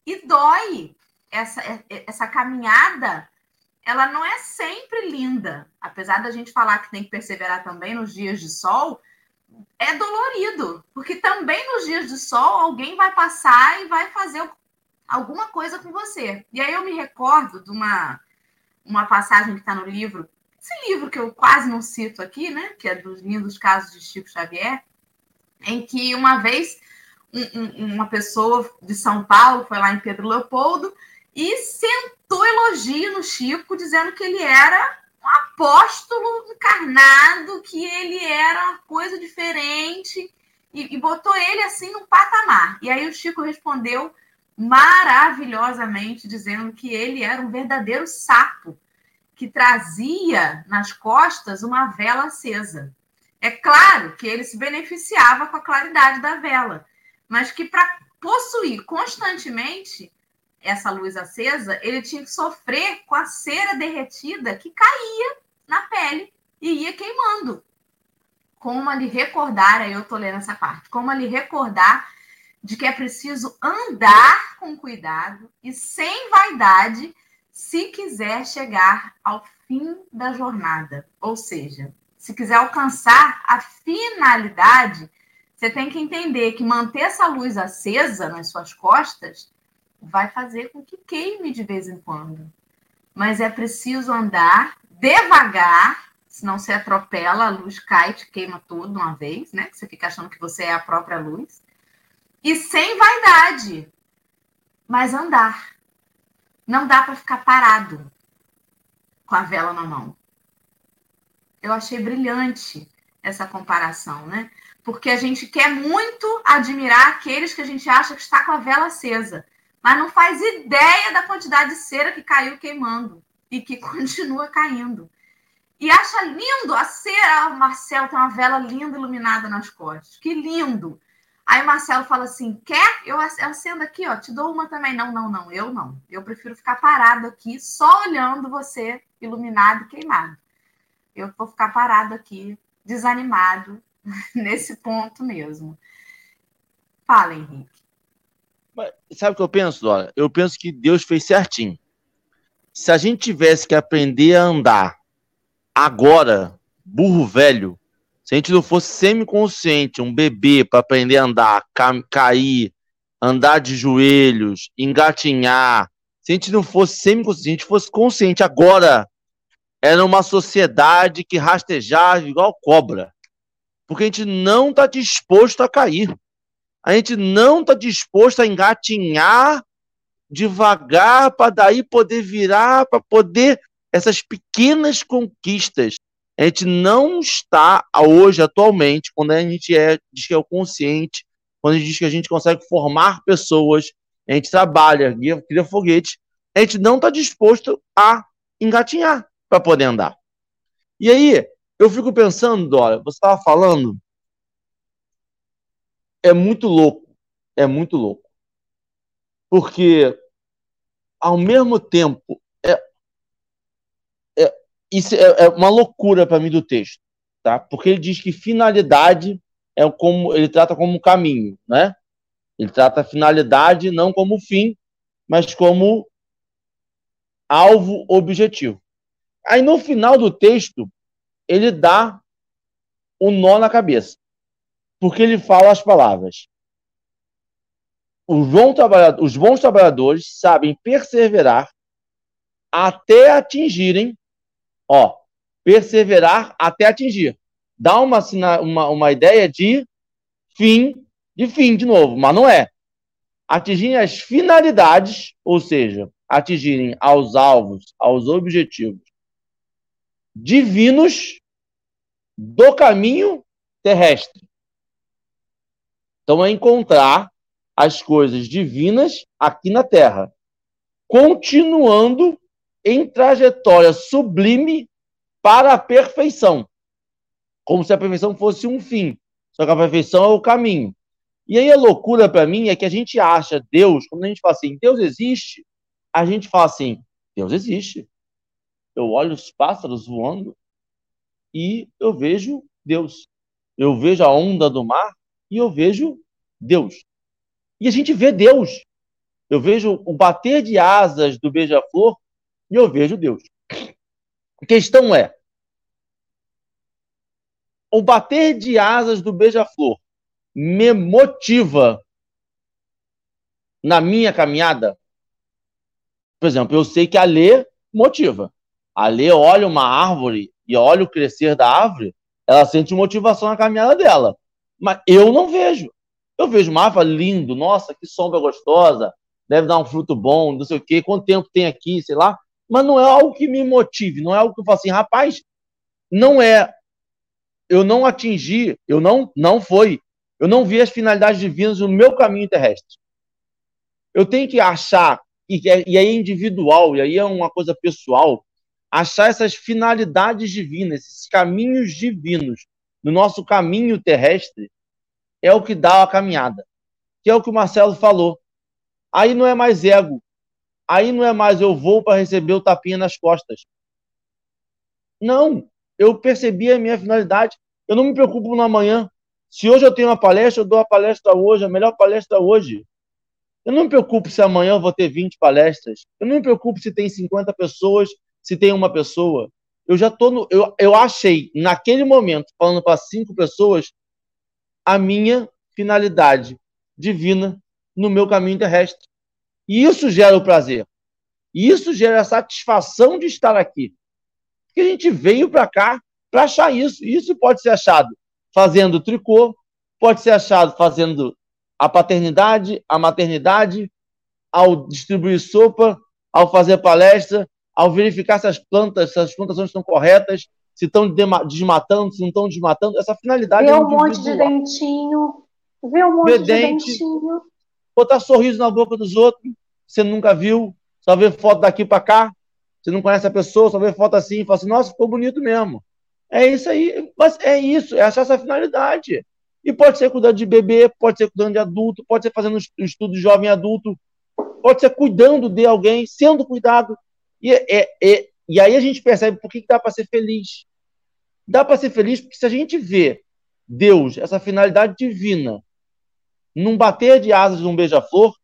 E dói. Essa, essa caminhada ela não é sempre linda. Apesar da gente falar que tem que perseverar também nos dias de sol, é dolorido, porque também nos dias de sol alguém vai passar e vai fazer alguma coisa com você. E aí eu me recordo de uma, uma passagem que está no livro, esse livro que eu quase não cito aqui, né? Que é dos lindos casos de Chico Xavier, em que uma vez um, um, uma pessoa de São Paulo foi lá em Pedro Leopoldo e sentou elogio no Chico, dizendo que ele era um apóstolo encarnado, que ele era uma coisa diferente, e, e botou ele assim no patamar. E aí o Chico respondeu maravilhosamente, dizendo que ele era um verdadeiro sapo, que trazia nas costas uma vela acesa. É claro que ele se beneficiava com a claridade da vela, mas que para possuir constantemente essa luz acesa, ele tinha que sofrer com a cera derretida que caía na pele e ia queimando. Como a lhe recordar, aí eu tô lendo essa parte, como a lhe recordar de que é preciso andar com cuidado e sem vaidade se quiser chegar ao fim da jornada. Ou seja, se quiser alcançar a finalidade, você tem que entender que manter essa luz acesa nas suas costas vai fazer com que queime de vez em quando. Mas é preciso andar devagar, senão você atropela, a luz cai, te queima tudo de uma vez, né? Você fica achando que você é a própria luz. E sem vaidade, mas andar. Não dá para ficar parado com a vela na mão. Eu achei brilhante essa comparação, né? Porque a gente quer muito admirar aqueles que a gente acha que está com a vela acesa mas não faz ideia da quantidade de cera que caiu queimando e que continua caindo. E acha lindo a cera. O Marcelo tem uma vela linda iluminada nas costas. Que lindo! Aí o Marcelo fala assim: quer? Eu acendo aqui, ó, te dou uma também. Não, não, não, eu não. Eu prefiro ficar parado aqui, só olhando você iluminado e queimado. Eu vou ficar parado aqui, desanimado, nesse ponto mesmo. Fala, Henrique. Mas, sabe o que eu penso, Dora? Eu penso que Deus fez certinho. Se a gente tivesse que aprender a andar agora, burro velho, se a gente não fosse semiconsciente, um bebê para aprender a andar, ca cair, andar de joelhos, engatinhar, se a gente não fosse semiconsciente, se a gente fosse consciente agora, era uma sociedade que rastejava igual cobra. Porque a gente não está disposto a cair a gente não está disposto a engatinhar devagar para daí poder virar, para poder essas pequenas conquistas. A gente não está hoje, atualmente, quando a gente é, diz que é o consciente, quando a gente diz que a gente consegue formar pessoas, a gente trabalha, cria foguete, a gente não está disposto a engatinhar para poder andar. E aí, eu fico pensando, Dora, você estava falando é muito louco. É muito louco. Porque, ao mesmo tempo, é, é, isso é, é uma loucura para mim do texto. Tá? Porque ele diz que finalidade é como ele trata como um caminho, né? Ele trata a finalidade não como fim, mas como alvo objetivo. Aí no final do texto, ele dá o um nó na cabeça porque ele fala as palavras. Os bons, os bons trabalhadores sabem perseverar até atingirem, ó, perseverar até atingir. Dá uma, uma, uma ideia de fim, de fim de novo, mas não é. Atingirem as finalidades, ou seja, atingirem aos alvos, aos objetivos divinos do caminho terrestre. Então, é encontrar as coisas divinas aqui na Terra, continuando em trajetória sublime para a perfeição. Como se a perfeição fosse um fim. Só que a perfeição é o caminho. E aí a loucura para mim é que a gente acha Deus, quando a gente fala assim, Deus existe, a gente fala assim, Deus existe. Eu olho os pássaros voando e eu vejo Deus. Eu vejo a onda do mar e eu vejo Deus. E a gente vê Deus. Eu vejo o bater de asas do beija-flor e eu vejo Deus. A questão é: o bater de asas do beija-flor me motiva na minha caminhada? Por exemplo, eu sei que a Lê motiva. A Lê olha uma árvore e olha o crescer da árvore, ela sente motivação na caminhada dela. Mas eu não vejo. Eu vejo uma árvore lindo, nossa, que sombra gostosa, deve dar um fruto bom, não sei o quê, quanto tempo tem aqui, sei lá. Mas não é algo que me motive, não é algo que eu falo assim, rapaz, não é. Eu não atingi, eu não, não foi. Eu não vi as finalidades divinas no meu caminho terrestre. Eu tenho que achar, e, e aí é individual, e aí é uma coisa pessoal, achar essas finalidades divinas, esses caminhos divinos no nosso caminho terrestre, é o que dá a caminhada. Que é o que o Marcelo falou. Aí não é mais ego. Aí não é mais eu vou para receber o tapinha nas costas. Não. Eu percebi a minha finalidade. Eu não me preocupo no amanhã. Se hoje eu tenho uma palestra, eu dou a palestra hoje, a melhor palestra hoje. Eu não me preocupo se amanhã eu vou ter 20 palestras. Eu não me preocupo se tem 50 pessoas, se tem uma pessoa. Eu já tô no, eu, eu achei naquele momento, falando para cinco pessoas, a minha finalidade divina no meu caminho terrestre. E isso gera o prazer. E isso gera a satisfação de estar aqui. Porque a gente veio para cá para achar isso. E isso pode ser achado fazendo tricô, pode ser achado fazendo a paternidade, a maternidade, ao distribuir sopa, ao fazer palestra, ao verificar se as plantas, se as plantações estão corretas, se estão desmatando, se não estão desmatando. Essa finalidade Vê é um monte de dentinho. Vê um monte Vê de dente, dentinho. Botar sorriso na boca dos outros, você nunca viu, só vê foto daqui para cá, você não conhece a pessoa, só vê foto assim e fala assim, nossa, ficou bonito mesmo. É isso aí, mas é isso, é achar essa finalidade. E pode ser cuidando de bebê, pode ser cuidando de adulto, pode ser fazendo um estudo de jovem adulto, pode ser cuidando de alguém, sendo cuidado. E é, é, e aí a gente percebe por que, dá para ser feliz. Dá para ser feliz porque se a gente vê Deus, essa finalidade divina, num bater de asas de um beija-flor,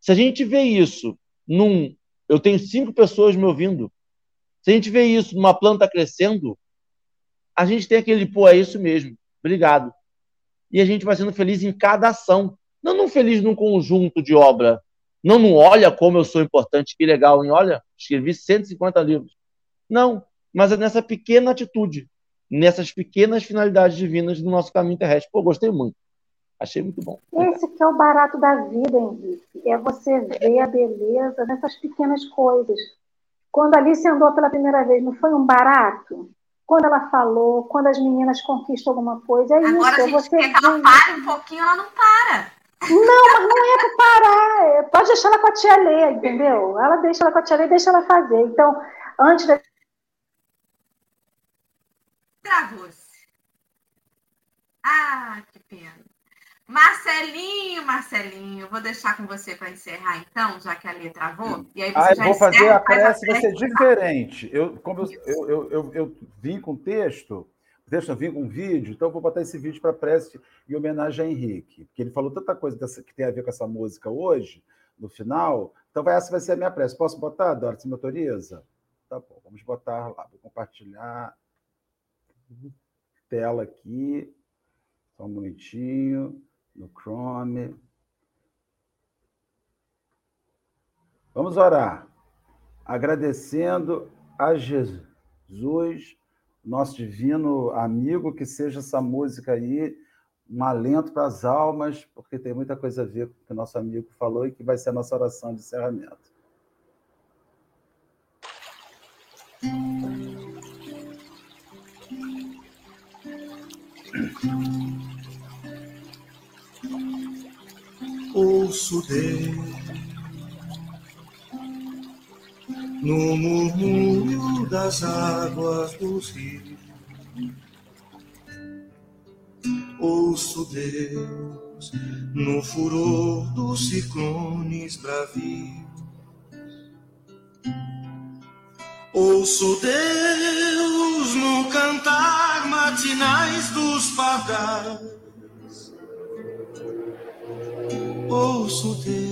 se a gente vê isso num. Eu tenho cinco pessoas me ouvindo. Se a gente vê isso numa planta crescendo, a gente tem aquele, pô, é isso mesmo, obrigado. E a gente vai sendo feliz em cada ação. Não num feliz num conjunto de obra, não, não olha como eu sou importante, que legal, hein? Olha, escrevi 150 livros. Não, mas é nessa pequena atitude, nessas pequenas finalidades divinas do nosso caminho terrestre. Pô, gostei muito. Achei muito bom. Esse que é o barato da vida, Henrique. É você ver a beleza nessas pequenas coisas. Quando a Alice andou pela primeira vez, não foi um barato? Quando ela falou, quando as meninas conquistam alguma coisa, é Agora, isso. Agora, é você quer que ela pare um pouquinho, ela não para. Não, mas não é para parar. É, pode deixar ela com a tia Lê, entendeu? Ela deixa ela com a tia Lê, deixa ela fazer. Então, antes da. Travou-se. Ah, que pena. Marcelinho, Marcelinho, vou deixar com você para encerrar então, já que a Lê travou. E aí você ah, já vou fazer a prece, vai ser diferente. Eu, como eu, eu, eu, eu vim com texto, Deixa vir com um vídeo, então eu vou botar esse vídeo para prece em homenagem a Henrique, porque ele falou tanta coisa dessa, que tem a ver com essa música hoje, no final. Então essa vai ser a minha prece. Posso botar, Dora? Você me autoriza? Tá bom, vamos botar lá. Vou compartilhar tela aqui. Só um momentinho. No Chrome. Vamos orar. Agradecendo a Jesus nosso divino amigo, que seja essa música aí um alento para as almas, porque tem muita coisa a ver com o que o nosso amigo falou e que vai ser a nossa oração de encerramento. Ouço Deus no murmúrio das águas dos rios. Ouço Deus no furor dos ciclones bravios. Ouço Deus no cantar matinais dos pardais. Ouço Deus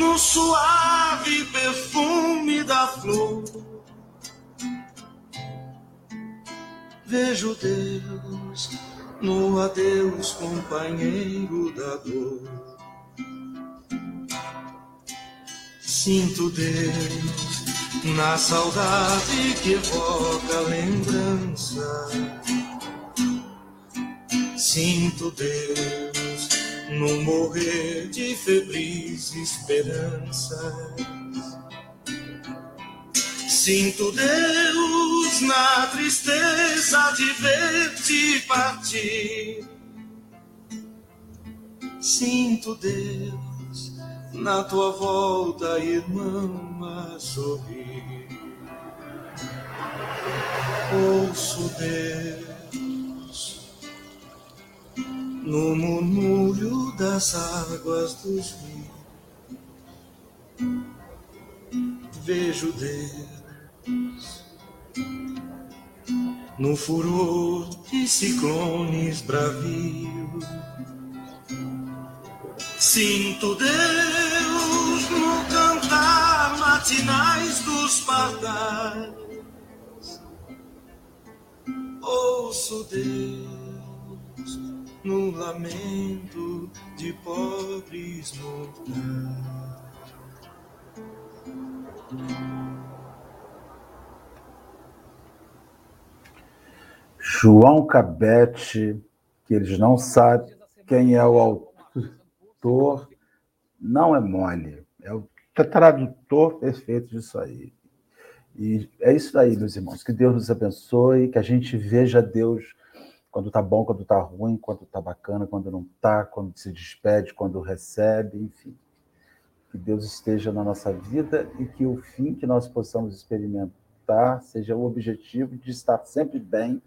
no suave perfume da flor. Vejo Deus no adeus, companheiro da dor. Sinto Deus na saudade que evoca lembrança. Sinto Deus no morrer de febris esperanças. Sinto Deus na tristeza de ver-te partir. Sinto Deus na tua volta, irmão, a sorrir. Ouço Deus no murmúrio das águas dos rios. Vejo Deus no furor de ciclones bravios. Sinto Deus no cantar matinais dos pardais. Ouço Deus no lamento de pobres mortais. João Cabete, que eles não sabem quem é o autor, não é mole. É o tradutor perfeito disso aí. E é isso aí, meus irmãos. Que Deus nos abençoe, que a gente veja Deus quando tá bom, quando tá ruim, quando tá bacana, quando não tá, quando se despede, quando recebe, enfim. Que Deus esteja na nossa vida e que o fim que nós possamos experimentar seja o objetivo de estar sempre bem,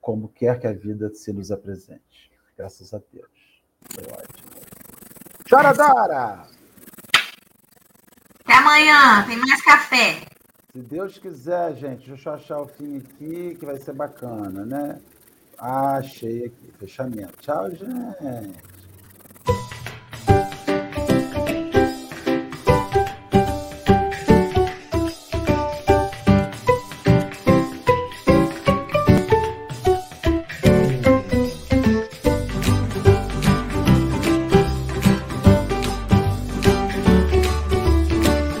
como quer que a vida se nos apresente. Graças a Deus. Foi ótimo. Chora, Dora! Até amanhã, tem mais café. Se Deus quiser, gente, deixa eu achar o fim aqui, que vai ser bacana, né? Achei aqui. Fechamento. Tchau, gente.